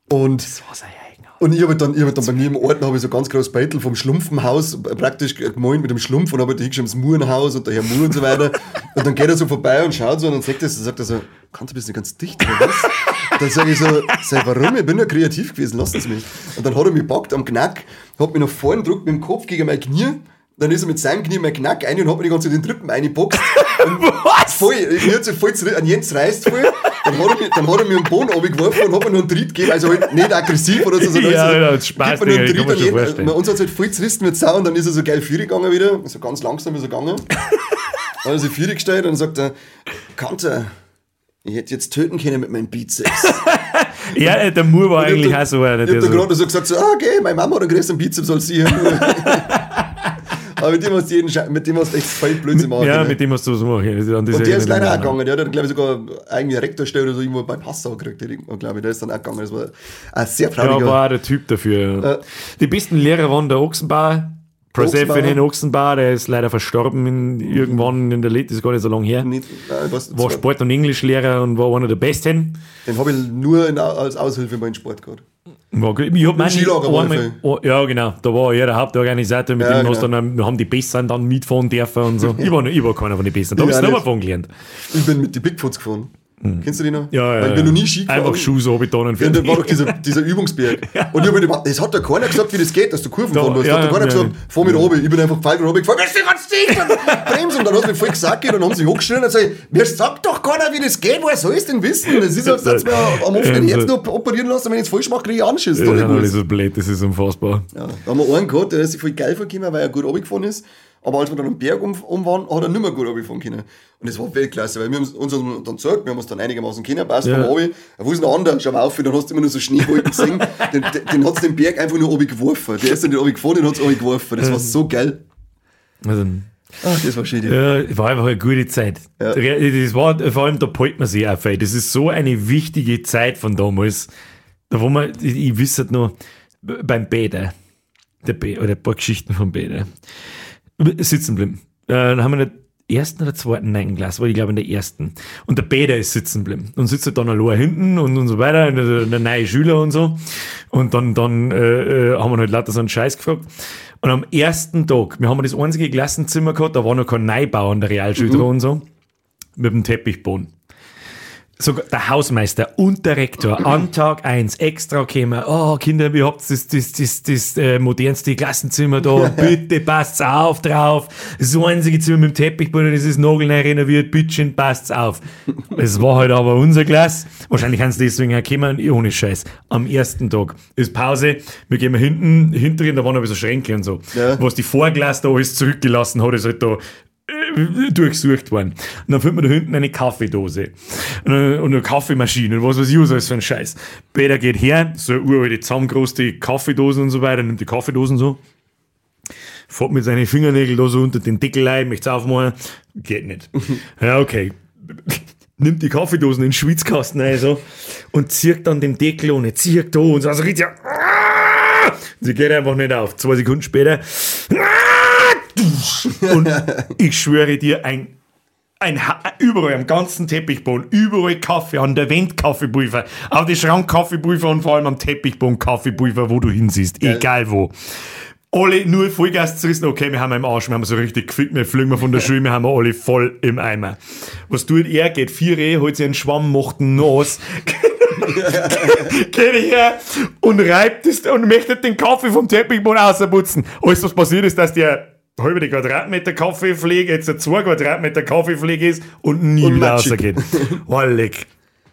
Und, Das eigener. und ich habe dann, ich hab dann bei mir im Ort habe ich so ganz groß Beitel vom Schlumpfenhaus praktisch gemeint mit dem Schlumpf und habe da hingeschrieben, das Murenhaus und der Herr Mur und so weiter. Und dann geht er so vorbei und schaut so und dann sagt er, so- sagt er so, kannst du bist nicht ganz dicht oder was? Dann sage ich so, sag, warum? Ich bin ja kreativ gewesen, lassen Sie mich. Und dann hat er mich gepackt am Knack, hat mich nach vorne gedrückt mit dem Kopf gegen mein Knie. Dann ist er mit seinem Knie in mein Knack rein und hat mir die ganze Zeit den Trippen reingeboxt. Was? Voll, mir hat sich voll an Jens reißt voll, dann hat er mir, dann hat er mir einen Boden runtergeworfen und hat mir noch einen Tritt gegeben, also halt nicht aggressiv oder so, sondern Ja, also, ja, das Spaß, mir Digga, Tritt kann an schon vorstellen. uns hat es halt voll zerrissen mit Sau und dann ist er so geil Führer gegangen wieder, so ganz langsam ist er gegangen. Dann hat er sich Führer gestellt und sagt er, Kanter, ich hätte jetzt töten können mit meinem Bizeps. Ja, äh, der Mur war eigentlich auch so einer, Ich hab da so, gerade so gesagt, so, ah, okay, meine Mama hat einen größeren Bizeps als ich. Aber mit dem hast du jeden Sche mit dem hast du echt voll Blödsinn machen. ja, können. mit dem hast du was machen. Und der ist leider auch gegangen. Der hat, glaube ich, sogar eigene Rektorstelle oder so irgendwo bei Passau gekriegt, glaube ich. Der ist dann auch gegangen. Das war ein sehr Ja, trauriger. war auch der Typ dafür. Ja. Die besten Lehrer waren der Ochsenbauer. Persephone Ochsenbauer, der ist leider verstorben in, irgendwann in der das ist gar nicht so lange her. Nicht, nein, was, War Sport- und Englischlehrer und war einer der Besten. den habe ich nur in, als Aushilfe bei den Sport gehabt. Ich hab meine, einmal, oh, ja, genau. Da war er der Hauptorganisator, mit Ja, dem genau. dann, wir haben die Besseren dann mitfahren dürfen und so. ich, war, ich war keiner von den Besseren. Da habe ich nicht. fahren gelernt. Ich bin mit den Bigfoots gefahren. Kennst du die noch? Ja, ja. Weil ja. noch nie Ski gefahren. Einfach Schuhe so betonen Ja, da war doch dieser, dieser Übungsberg. Und ich hab mir gedacht, es hat ja keiner gesagt, wie das geht, dass du Kurven Da- fahren musst. ja, hat ja keiner ja, gesagt, ja. fahr mit oben. Ich bin einfach gefallen und gefahren, bist du ganz dicht und bremsen. Und dann hat es mich voll gesagt und dann haben sie hochgeschrien und gesagt, mir sagt doch keiner, wie das geht, woher soll ich denn wissen? Das ist, als hätte mir am offenen Ja, Herz noch operieren lassen, wenn ich jetzt falsch mache, kriege ich Anschiss. Ja, Da das gewusst. so blöd, das ist unfassbar. Ja, da haben wir einen gehabt, der ist sich voll geil vorgekommen, weil er gut runtergefahren ist. Aber als wir dann am Berg um, um waren, hat er nicht mehr gut runterfahren können. Und das war Weltklasse, weil wir haben uns dann gesagt, wir haben uns dann einigermaßen kennen, passt Ja. Obi. Wo ist denn der andere? Schau mal auf, dann hast du immer nur so Schneewolken gesehen. den den, den hat den Berg einfach nur oben geworfen. Der ist dann nicht oben gefahren, den hat es oben geworfen. Das war so geil. Also, Ach, das war schön. Ja. Ja, es war einfach eine gute Zeit. Ja. Das war, vor allem, da palt man sich auch viel. Das ist so eine wichtige Zeit von damals. Da wo man, ich, ich wüsste halt noch, beim Bäder, der Bä oder ein paar Geschichten vom Bäder, sitzen bleiben. Äh, dann haben wir in der ersten oder zweiten Nein Glas, war ich glaube in der ersten. Und der Bäder ist sitzen bleiben. Und sitzt halt dann allein hinten und, und so weiter, der, der neue Schüler und so. Und dann, dann äh, äh, haben wir halt lauter so einen Scheiß gefragt. Und am ersten Tag, wir haben das einzige Klassenzimmer gehabt, da war noch kein Neubau an der Realschule dran und so, mit dem Teppichboden. Sogar der Hausmeister und der Rektor an Tag 1 extra gekommen. Oh, Kinder, ihr habt das, das, das, das äh, modernste Klassenzimmer da. Bitte passt auf drauf. Das einzige Zimmer mit dem Teppichboden, das ist nagelneu renoviert. Bitte passt auf. Es war halt aber unser Glas. Wahrscheinlich haben sie deswegen auch gekommen. Ohne Scheiß. Am ersten Tag ist Pause. Wir gehen hinten, hinterhin, da waren aber so Schränke und so. Ja. Was die Vorglas da alles zurückgelassen hat, ist halt da durchsucht worden. Und dann findet man da hinten eine Kaffeedose und eine, und eine Kaffeemaschine und was weiß ich was alles für ein Scheiß. Peter geht her, so eine uralte, zusammengeroste Kaffeedosen und so weiter, nimmt die Kaffeedosen so, fährt mit seinen Fingernägeln da so unter den Deckel rein, möchte aufmachen, geht nicht. Ja, okay. nimmt die Kaffeedosen in den Schwitzkasten rein, so, und zieht dann den Deckel ohne, zieht da und so, also richtig, ah! sie geht einfach nicht auf. Zwei Sekunden später, ah! Und ich schwöre dir, ein ein überall am ganzen Teppichboden, überall Kaffee, an der Wand Kaffeepulver, auf die Schrank Kaffeepulver und vor allem am Teppichboden Kaffeepulver, wo du hinsiehst, egal wo. Alle nur Vollgas zerrissen, okay, wir haben im Arsch, wir haben so richtig gefickt, wir fliegen wir von der Schule, wir haben alle voll im Eimer. Was tut er? Geht vier Rehe, holt sich einen Schwamm, macht einen Nass, geht her und reibt es und möchte den Kaffee vom Teppichboden ausputzen. Alles, was passiert ist, dass der halbe Quadratmeter Kaffeepflege jetzt ein 2 Quadratmeter Kaffeepflege ist und nie Und wieder rausgeht. Wallig.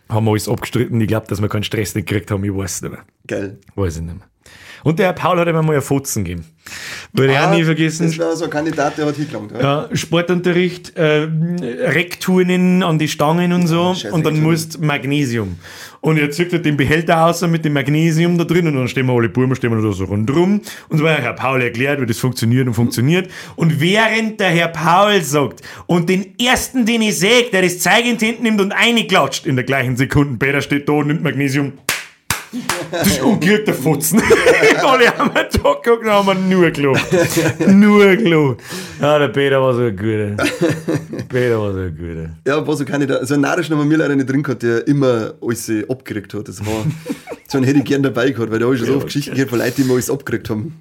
Haben wir alles abgestritten. Ich glaube, dass wir keinen Stress nicht gekriegt haben. Ich weiß es nicht mehr. Geil. Weiß ich nicht mehr. Und der Herr Paul hat ihm mal ein Fotzen gegeben. Würde ich auch nie vergessen. Das war so ein Kandidat, der hat hingelangt. Ja. Ja, Sportunterricht, äh, Reckturnen an die Stangen und so. scheiß und dann musst Magnesium. Und er zückt halt den Behälter aus mit dem Magnesium da drin und dann stehen wir alle Burmen, stehen wir da so rundrum. Und so hat Herr Paul erklärt, wie das funktioniert und funktioniert. Und während der Herr Paul sagt und den ersten, den ich sehe, der das die Hand nimmt und einklatscht, in der gleichen Sekunde, Peter steht da und nimmt Magnesium. Das ist ungekriegt der Futzen. Alle haben einen Tag geguckt und haben nur gelacht. nur gelacht. Ja, der Peter war so ein guter. Peter war so ein guter. Ja, war so Kandidat. So einen narischen haben wir leider nicht drin gehabt, der immer alles äh, abgekriegt hat. Das war, so einen hätte ich gern dabei gehabt, weil da habe ich schon so oft Geschichten gehört von Leuten, die immer alles abgekriegt haben.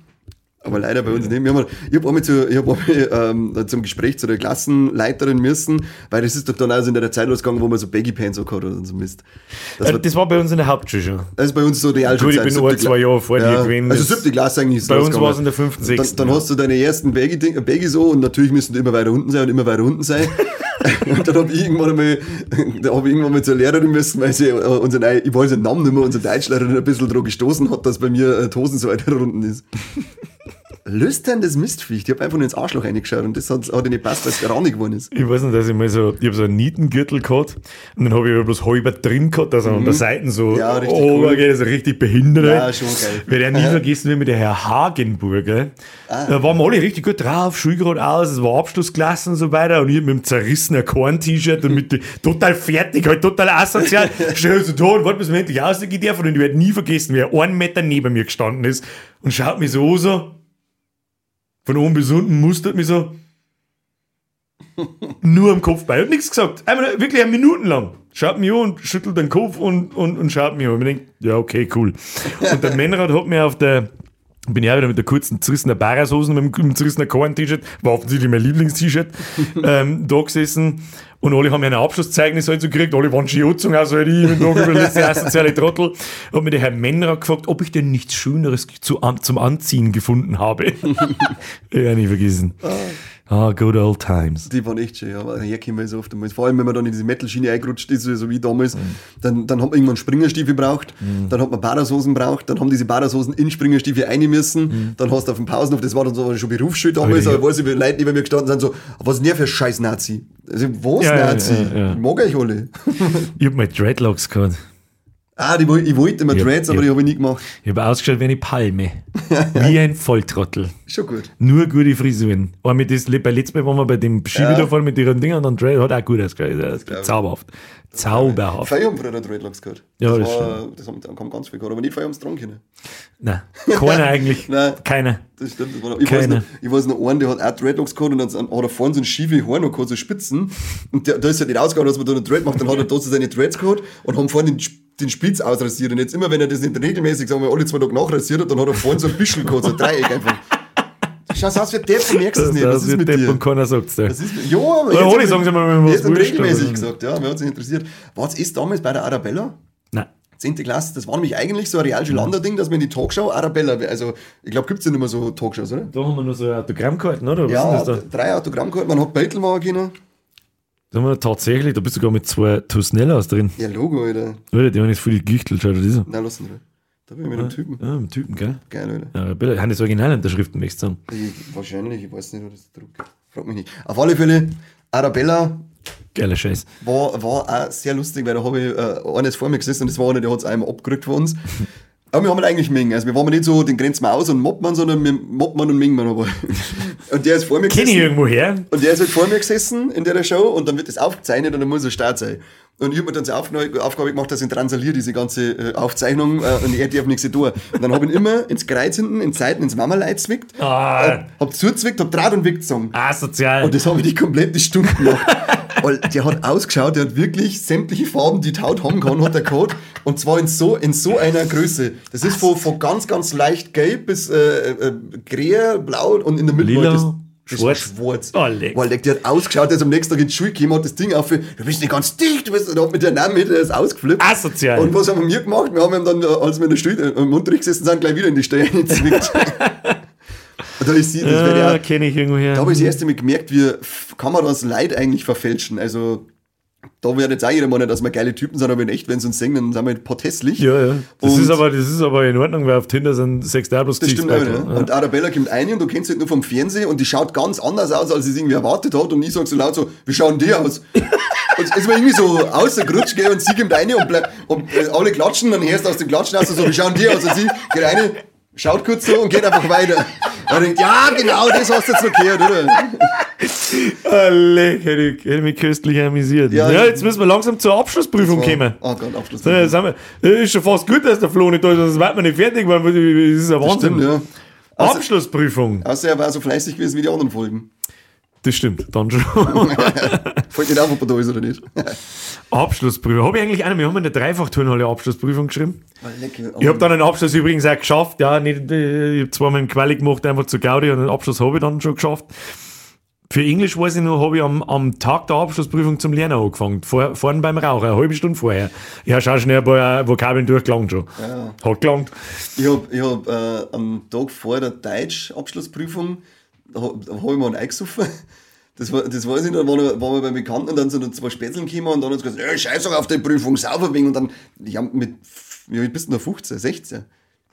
Aber leider bei uns nicht. Wir haben, ich habe einmal, zu, ich hab einmal ähm, zum Gespräch zu der Klassenleiterin müssen, weil das ist doch dann also in der Zeit losgegangen, wo man so Baggy Pants auch hat oder so Mist. Das war, Äh, Das war bei uns in der Hauptschule schon. das ist bei uns so Gut, ich Realschulzeit. bin ein, zwei Jahre vor dir ja, gewesen. Also siebte Klasse eigentlich ist Bei uns war es in der fünften, Dann, sechsten. dann hast du deine ersten Baggy, Baggy so und natürlich müssen die immer weiter unten sein und immer weiter unten sein. und dann habe ich irgendwann einmal, da habe ich irgendwann mal zur Lehrerin müssen, weil sie äh, unseren, ich weiß den Namen nicht mehr, unsere Deutschlehrerin ein bisschen drauf gestoßen hat, dass bei mir äh, die Hosen so weiter unten ist. Lüsterndes Mistviech. Ich habe einfach nur ins Arschloch reingeschaut und das hat, hat nicht gepasst, weil es rannig geworden ist. Ich weiß nicht, dass ich mal so, ich habe so einen Nietengürtel gehabt und dann habe ich aber bloß halber drin gehabt, also an der Seite so Mhm. Ja, richtig oh, cool. okay, das ist richtig behindert. Ja, schon geil. Werde ich nie vergessen, wie mit der Herr Hagenburger, Ah. da waren wir alle richtig gut drauf, Schulgrad aus, es war Abschlussklasse und so weiter und ich mit dem zerrissenen Korn-T-Shirt und mit dem- total fertig, halt total asozial, stell so da und warte, bis wir endlich rausgehen dürfen und ich werde nie vergessen, wie er einen Meter neben mir gestanden ist und schaut mich so so, von oben bis unten mustert mich so, nur am Kopf bei. Hat nichts gesagt. Einmal wirklich eine Minuten lang. Schaut mich an und schüttelt den Kopf und, und, und schaut mich an. Ich denke, ja, okay, cool. Und der Männerrad hat mir auf der, bin ich auch wieder mit der kurzen zerrissenen Barashosen, mit dem zerrissenen Korn-T-Shirt, war offensichtlich mein Lieblings-T-Shirt, ähm, da gesessen. Und alle haben ein Abschlusszeugnis halt so gekriegt, alle waren schon angezogen, also halt ich, mit dem über letzte asoziale Trottel. Hat mir der Herr Männerer gefragt, ob ich denn nichts Schöneres zu, zum Anziehen gefunden habe. ja, nie vergessen. Ah, good old times. Die waren echt schön, ja. aber hier kommen wir so oft einmal. Vor allem, wenn man dann in diese Metal-Schiene eingerutscht ist, so wie damals, dann, dann hat man irgendwann Springerstiefel braucht, dann hat man Badashosen braucht, dann haben diese Badashosen in Springerstiefel rein müssen, dann hast du auf dem Pausenhof, das war dann so schon Berufsschule damals, aber weiß ich, wie Leute neben mir gestanden sind, so, was ist denn der für ein scheiß Nazi? Also, was Ja, ja, Nazi? ja, ja. Ich mag euch alle. Ich hab mal Dreadlocks gehabt. ah, die, ich wollte immer Dreads, aber die habe ich nie gemacht. Ich habe ausgeschaut wie eine Palme. wie ein Volltrottel. Schon gut. Nur gute Frisuren. Aber mit das, bei letztem Mal waren wir bei dem Skiwiederfall mit ihren Dingern und dann Dread hat auch gut ausgeschaut. Das ist zauberhaft. Zauberhaft. Viele haben früher Dreadlocks gehabt. Ja, das, das war, das haben, kam ganz viel gehabt, aber nicht viele haben es dran können. Nein, keiner eigentlich. Nein. Keiner. Das stimmt. Das war noch, ich, weiß Keine. noch, ich weiß noch einen, der hat auch Dreadlocks gehabt und dann hat er vorne so ein schiefe noch gehabt, so Spitzen. Und der, da ist halt nicht ausgegangen, dass man da einen Dread macht. Dann hat er da so seine Dreads gehabt und haben vorne den, den Spitz ausrasiert. Und jetzt immer, wenn er das nicht regelmäßig, sagen wir, alle zwei Tage nachrasiert hat, dann hat er vorne so ein bisschen gehabt, so ein Dreieck einfach. Schau aus wie Depp, du merkst es nicht. Was Das ist wird mit Depp dir? und keiner sagt's dir. Das ist, ja, aber Oder Oli, sagen Sie mal, wenn was wurscht, regelmäßig gesagt, ja, mir hat sich interessiert. War es damals bei der Arabella? Nein. 10. Klasse, das war nämlich eigentlich so ein Realschulander-Ding, dass man in die Talkshow Arabella, also ich glaube, gibt es ja nicht mehr so Talkshows, oder? Da haben wir noch so ein Autogramm gehalten, oder? Was Ja, ist da? drei Autogramm gehabt, man hat Beutelwagen können. Da haben wir tatsächlich, da bist du sogar mit zwei Tusnellas drin. Ja, Logo, Alter. Alter, die haben jetzt voll gegichtelt, schau dir das an. Na, lass ihn Da bin ich mit einem Typen. Ja, mit Typen, gell? Geil, Alter. Ja, Arabella, haben das Originalunterschriften, möchtest du sagen? Ich, wahrscheinlich, ich weiß nicht, wo das druckt. Frag mich nicht. Auf alle Fälle, Arabella Geiler Scheiß. war, war auch sehr lustig, weil da habe ich äh, eines vor mir gesessen und das war einer, der hat es einmal abgerückt von uns. Aber wir haben eigentlich mengen. Also wir waren nicht so, den grenzen wir aus und mobbt man, sondern wir mobbt man und mengen man aber. Und der ist vor mir Kenn ich gesessen. irgendwo her? Und der ist halt vor mir gesessen in der Show und dann wird das aufgezeichnet und dann muss er Start sein. Und ich habe mir dann die Aufgabe gemacht, dass ich transaliere diese ganze äh, Aufzeichnung äh, und er darf nichts tun. Und dann habe ich ihn immer ins Kreuz hinten, in Seiten, ins Mammerleit zwickt, Ah. hab, hab zuzwickt, hab Draht und weggezogen. Asozial. Und das habe ich die komplette Stunde gemacht. Weil der hat ausgeschaut, der hat wirklich sämtliche Farben, die Haut haben kann, hat er gehabt. Und zwar in so, in so einer Größe. Das ist von, von ganz, ganz leicht gelb bis äh, äh, grä, blau und in der Mitte Lila, schwarz. schwarz. Oh, leck. Weil der, der hat ausgeschaut, der ist am nächsten Tag in die Schule gekommen, hat das Ding auf, du bist nicht ganz dicht, du bist, und hat mit der Namen hätte er das ausgeflippt. Asozial. Und was haben wir gemacht? Wir haben dann, äh, als wir in der Schule, äh, im Unterricht gesessen sind, gleich wieder in die Steuer gezwickt. da ist sie, das wäre ja, ja, kenne ich irgendwoher. da habe ich das erste Mal gemerkt, wie f- kann man das Leid eigentlich verfälschen. Also, da wird jetzt auch jeder meinen, dass wir geile Typen sind, aber in echt, wenn sie uns singen, dann sind wir halt potestlich. ja, ja. Das Und- ist, aber, das ist aber in Ordnung, weil auf Tinder sind sechs da bloß Das stimmt auch, ne? Und Arabella kommt ein und du kennst sie halt nur vom Fernsehen und die schaut ganz anders aus, als sie es irgendwie erwartet hat. Und ich sag so laut so, wie schauen die aus? Und es war irgendwie so außergrutsch, gell, und sie kommt rein und, bleib, und äh, alle klatschen, dann hörst du aus dem Klatschen aus so, wie schauen die aus? Und sie geht rein, schaut kurz so und geht einfach weiter. Und ich denk, ja, genau, das hast du jetzt gehört, oder? Leck, hätte, ich- hätte mich köstlich amüsiert. Ja, Ja, jetzt müssen wir langsam zur Abschlussprüfung kommen. Oh Gott, Abschluss. So, jetzt sind wir, ist schon fast gut, dass der Flo nicht da ist, sonst wird man nicht fertig, weil das ist ein Wahnsinn. Stimmt, ja. Also, Abschlussprüfung. außer er war so fleißig gewesen wie die anderen Folgen. Das stimmt, dann schon. Fällt nicht auf, ob er da ist oder nicht. Abschlussprüfung. Habe ich eigentlich eine, wir haben eine Dreifach-Turnhalle Abschlussprüfung geschrieben. Lecker. Ich habe dann einen Abschluss übrigens auch geschafft. Ja, nicht, äh, ich habe zweimal im Quali gemacht, einfach zu Gaudi und einen Abschluss habe ich dann schon geschafft. Für Englisch weiß ich noch, habe ich am, am Tag der Abschlussprüfung zum Lernen angefangen. Vor, vorne beim Rauchen, eine halbe Stunde vorher. Ich habe schon schnell ein paar Vokabeln durchgelangt schon. Hat gelangt. Ich habe hab, äh, am Tag vor der Deutsch-Abschlussprüfung, habe ich mal einen eingesoffen. Das, war, das weiß ich noch, waren wir, waren wir beim Bekannten und dann sind noch zwei Spätzeln gekommen und dann hat sie gesagt, ja, scheiß doch auf die Prüfung, sauber wegen. Und dann, ich hab mit, wie bist du noch, 15, 16?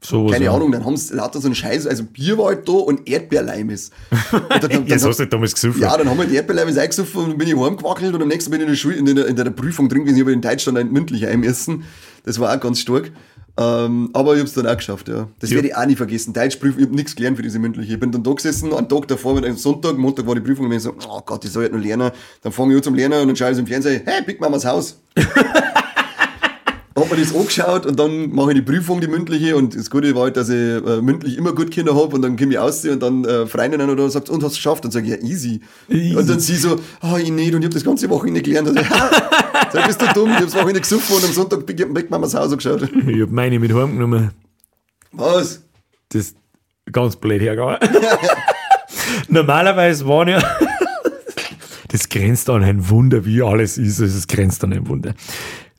So, Keine so. Ahnung, dann haben sie lauter so einen Scheiß, also Bier war halt da und Erdbeerleimis. Und dann, dann, dann, hast du nicht damals gesucht. ja, dann haben wir die Erdbeerleimis eingesoffen und dann bin ich heimgewackelt und am nächsten bin ich in der, Schule, in der, in der Prüfung drin gewesen. Ich habe in Deutsch dann ein mündlich einmessen. Das war auch ganz stark. Ähm, aber ich habe es dann auch geschafft, ja. Das Ja. werde ich auch nie vergessen. Deutschprüfung, ich habe nichts gelernt für diese mündliche. Ich bin dann da gesessen, einen Tag davor, mit einem Sonntag, Montag war die Prüfung und ich so, oh Gott, ich soll halt noch lernen. Dann fange ich an zum Lernen und dann schaue ich so im Fernsehen, hey, Big Mamas Haus. hab mir das angeschaut und dann mache ich die Prüfung, die mündliche. Und das Gute war halt, dass ich äh, mündlich immer gut Kinder habe und dann komme ich aus und dann äh, Freundin oder sagt, und hast du geschafft? Und sage ich, ja, easy. Easy. Und dann sie so, ah, ich nicht und ich habe das ganze Wochenende gelernt. Also, sag, bist du dumm, ich habe das Wochenende gesucht und am Sonntag Big, Big Mamas Haus angeschaut. Ich habe meine mit heimgenommen. Was? Das ist ganz blöd hergegangen. Normalerweise waren ja. das grenzt an ein Wunder, wie alles ist. Es grenzt an ein Wunder.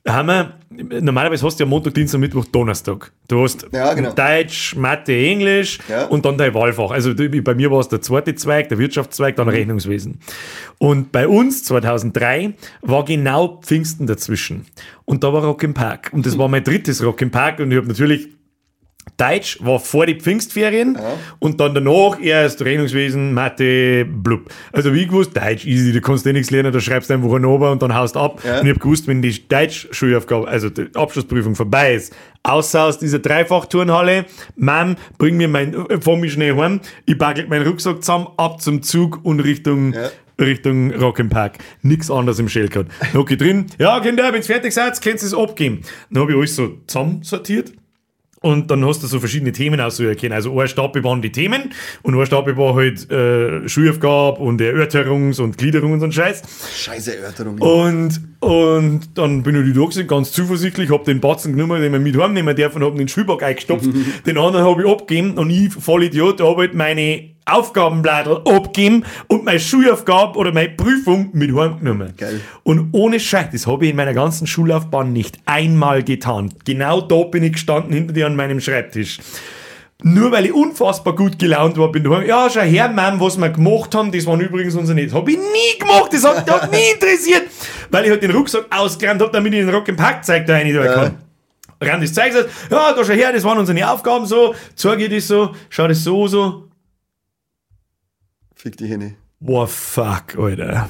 Da haben wir, normalerweise hast du ja Montag, Dienstag, Mittwoch, Donnerstag. Du hast Ja, genau. Deutsch, Mathe, Englisch Ja. und dann dein Wahlfach. Also bei mir war es der zweite Zweig, der Wirtschaftszweig, Mhm. dann Rechnungswesen. Und bei uns 2003 war genau Pfingsten dazwischen. Und da war Rock im Park. Und das war mein drittes Rock im Park und ich habe natürlich Deutsch war vor die Pfingstferien und dann danach erst Rechnungswesen, Mathe, blub. Also wie gewusst, Deutsch easy, du kannst eh nichts lernen, da schreibst du einfach einen runter und dann haust ab. Ja. Und ich hab gewusst, wenn die Deutsch-Schulaufgabe, also die Abschlussprüfung vorbei ist, außer aus dieser Dreifachturnhalle, Mom, bring mir mein, äh, fahr mich schnell heim, ich backel meinen Rucksack zusammen, ab zum Zug und Richtung, Ja. Richtung Rock'n'Park. Nix anderes im Shellcode. Ich drin, ja Kinder, wenn's fertig seid, könnt ihr es abgeben. Dann habe ich alles so zusammensortiert. Und dann hast du so verschiedene Themen aussuchen können. Also ein Stapel waren die Themen und ein Stapel war halt äh, Schulaufgabe und Erörterungs- und Gliederung und so ein Scheiß. Scheiße Erörterung. Und, und dann bin ich da gewesen, ganz zuversichtlich, hab den Batzen genommen, den man mit heimnehmen darf und hab den Schulbag eingestopft. den anderen habe ich abgegeben und ich, voll Idiot, habe halt meine Aufgabenblätter abgegeben und meine Schulaufgabe oder meine Prüfung mit heimgenommen. Geil. Und ohne Scheiß, das habe ich in meiner ganzen Schullaufbahn nicht einmal getan. Genau da bin ich gestanden hinter dir an meinem Schreibtisch. Nur weil ich unfassbar gut gelaunt war, bin daheim. Ja, schau her, Mann, was wir gemacht haben, das waren übrigens unsere nicht. Hab ich nie gemacht, das hat mich auch nie interessiert. Weil ich halt den Rucksack ausgerannt hab, damit ich den Rock im Pack zeigt, da rein tun kann. Rand das Zeug, ja, da schau her, das waren unsere Aufgaben so, zeige ich das so, schau das so, so. Fick die Hände. Boah, fuck, Alter.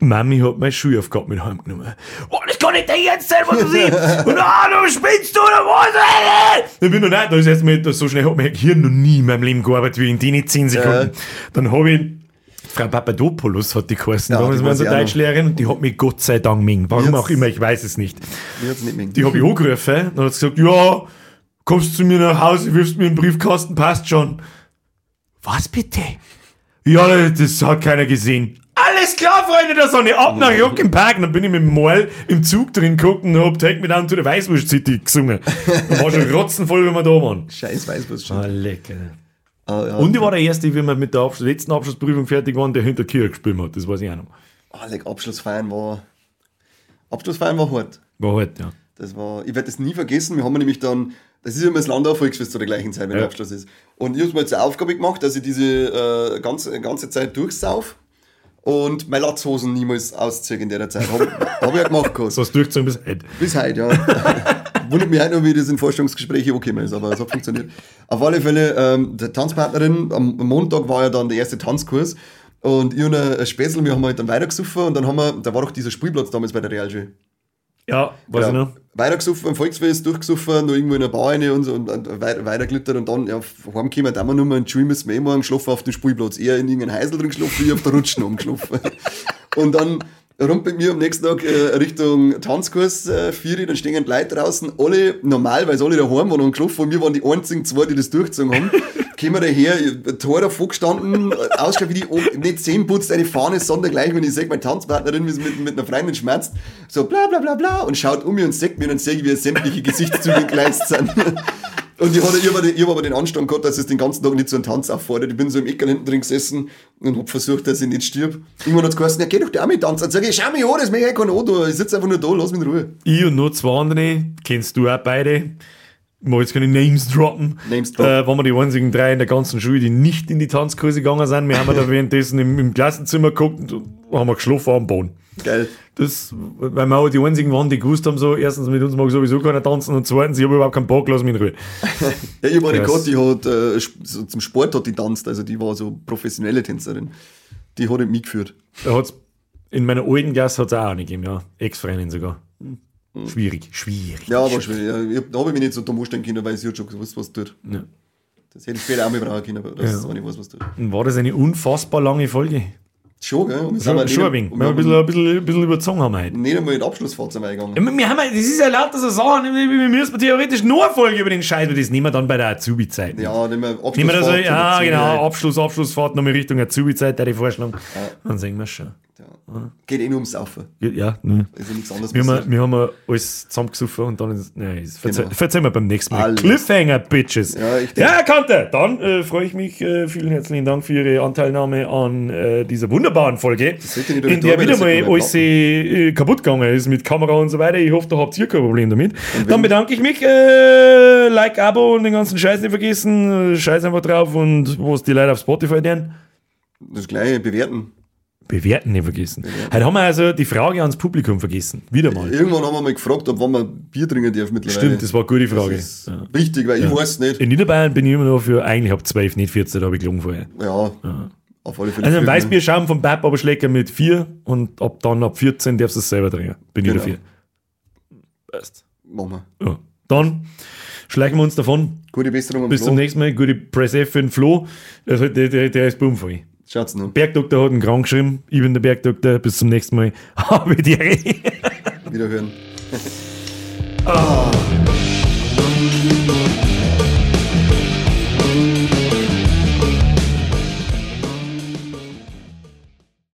Mami hat meine Schulaufgabe mit heimgenommen. Boah, das kann nicht der Ernst sein, was du siehst. Und ah, du spinnst du oder was? Ich bin noch nicht, da ist erst mal, so schnell hat mein Gehirn noch nie in meinem Leben gearbeitet wie in den 10 Sekunden. Dann habe ich Frau Papadopoulos hat die geheißen. Ja, damals die war unsere. Deutschlehrerin und die hat mich Gott sei Dank ming. Warum Jetzt- auch immer, ich weiß es nicht. Nicht Die habe ich angerufen und hat sie gesagt, ja, kommst zu mir nach Hause, wirfst mir einen Briefkasten, passt schon. Was bitte? Ja, das hat keiner gesehen. Alles klar, Freunde der Sonne, ab nach Rock im Park. Dann bin ich mit dem Mal im Zug drin geguckt und hab Take Me Down to the Weißwurst City gesungen. Und war schon rotzenvoll, wenn wir da waren. Scheiß Weißwurst schon. Ah, lecker. Ah, ja. Und ich war der Erste, wie wir mit der Abschluss, letzten Abschlussprüfung fertig waren, der hinter Kirche gespielt hat. Das weiß ich auch noch. Ah, like, Abschlussfeiern war. Abschlussfeiern war hart. War halt, ja. Das war, ich werde das nie vergessen. Wir haben nämlich dann, das ist immer das Landau-Volksfest zu der gleichen Zeit, wenn Ja. der Abschluss ist. Und ich habe mir jetzt eine Aufgabe gemacht, dass ich diese äh, ganze, ganze Zeit durchsauf und meine Latzhosen niemals ausziehe in der Zeit. Habe hab ich ja gemacht. gehabt. So hast du durchgezogen bis heute. Bis heute, ja. Wundert mich heute noch, wie das in Vorstellungsgesprächen angekommen ist, aber es hat funktioniert. Auf alle Fälle, ähm, der Tanzpartnerin, am Montag war ja dann der erste Tanzkurs und ich und ein Späßel, wir haben halt dann weitergesoffen und dann haben wir, da war doch dieser Spielplatz damals bei der Realschule. Ja, weiß ich noch. Weitergesoffen am Volksfest, durchgesoffen, noch irgendwo in der Bar rein und, so und, und weiter, weiterglittert und dann, ja, heimgekommen, da haben wir nur mal einen müssen wir eh morgen schlafen auf dem Spielplatz. Eher in irgendeinem Heisel drin geschlafen, wie auf der Rutschen umgeschlafen. und dann rund mit mir am nächsten Tag äh, Richtung Tanzkurs äh, dann stehen die Leute draußen, alle normal, weil sie alle daheim waren und geschlafen und wir waren die einzigen zwei, die das durchgezogen haben. Kommen daher, Tor davor gestanden, ausgeschaut wie die, oh, nicht Zähne putzt, eine Fahne, sondern gleich, wenn ich sehe, meine Tanzpartnerin, wie sie mit, mit einer Freundin schmerzt, so bla bla bla bla und schaut um mich und sagt mir und sehe ich, wie sämtliche Gesichtszüge geleist sind. Und ich, habe, ich habe aber den Anstand gehabt, dass es den ganzen Tag nicht zu einem Tanz auffordert. Ich bin so im Eckerl hinten drin gesessen und habe versucht, dass ich nicht stirb. Irgendwann hat es geheißen, ja, geh doch da auch mit tanzen. Dann sage ich, schau mich an, das möchte ich kein Auto. Ich sitze einfach nur da, lass mich in Ruhe. Ich und noch zwei andere, kennst du auch beide. Ich mag jetzt keine Names droppen. Names droppen. Äh, waren wir die einzigen drei in der ganzen Schule, die nicht in die Tanzkurse gegangen sind. Wir haben da währenddessen im, im Klassenzimmer geguckt und haben wir geschlafen am Boden. Geil. Das, weil wir auch die einzigen waren, die gewusst haben, so, erstens mit uns mag sowieso keiner tanzen und zweitens, ich habe überhaupt keinen Bock, lass mich in Ruhe. Ja, ich habe eine Krass. gehabt, die hat, äh, so zum Sport hat die tanzt, also die war so professionelle Tänzerin. Die hat mich geführt. Da hat's, in meiner alten Klasse hat es auch eine gegeben, ja. Ex-Freundin sogar. Schwierig, schwierig. Ja, war schwierig. Ja, ich da habe ich mich nicht so dumm anstellen können, weil sie hat schon gewusst, was tut. Ja. Das hätte ich später auch mal brauchen können, aber das Ja. ist auch nicht was, was tut. Und war das eine unfassbar lange Folge? Schon, gell? Und wir sind Schon, auch schon ein wenig. Wir haben ein bisschen, ein bisschen, ein bisschen überzogen haben wir heute. nicht einmal in die Abschlussphase eingegangen. Ja, Wir haben, halt- das ist ja lauter so Sachen, wir müssen theoretisch nur eine Folge über den Scheiß, weil das nehmen wir dann bei der Azubi-Zeit. Ja, nehmen wir Abschlussphase. Nehmen wir da so, ja, genau, Abschluss, Abschlussfahrt nochmal Richtung Azubi-Zeit, der die Vorschlag. Dann sehen wir schon. Ja. Geht eh nur ums Saufen. Ja, ne. Also nichts anderes Wir haben, wir haben alles zusammengesoffen und dann ist, nein, Genau. verzeihen wir beim nächsten Mal. Alles. Cliffhanger, Bitches. Ja, ich denk- ja Kante, dann äh, freue ich mich. Äh, vielen herzlichen Dank für Ihre Anteilnahme an äh, dieser wunderbaren Folge, in der wieder das mal alles äh, kaputt gegangen ist mit Kamera und so weiter. Ich hoffe, da habt ihr kein Problem damit. Dann bedanke ich mich. Äh, like, Abo und den ganzen Scheiß nicht vergessen. Äh, Scheiß einfach drauf und was die Leute auf Spotify deren. Das gleiche bewerten. Bewerten nicht vergessen. Heute haben wir also die Frage ans Publikum vergessen. Wieder mal. Irgendwann haben wir mal gefragt, ob wann man Bier trinken darf mittlerweile. Stimmt, das war eine gute Frage. Ja. wichtig, weil ich weiß nicht. In Niederbayern bin ich immer noch für, eigentlich ab 12, nicht 14, da habe ich gelungen vorher. Ja, auf alle Fälle. Also ein Weißbierschaum vom Pap, aber Schlecker mit 4 und ab dann ab 14 darfst du es selber trinken. Bin ich Genau. dafür. Passt. Machen wir. Ja. Dann schleichen wir uns davon. Gute Besserung am Bis zum Flo. nächsten Mal. Gute Press F für den Flo. Also, der, der, der ist bummvoll. Schaut's noch. Bergdoktor hat einen krank geschrieben. Ich bin der Bergdoktor. Bis zum nächsten Mal. Habe die. Wiederhören.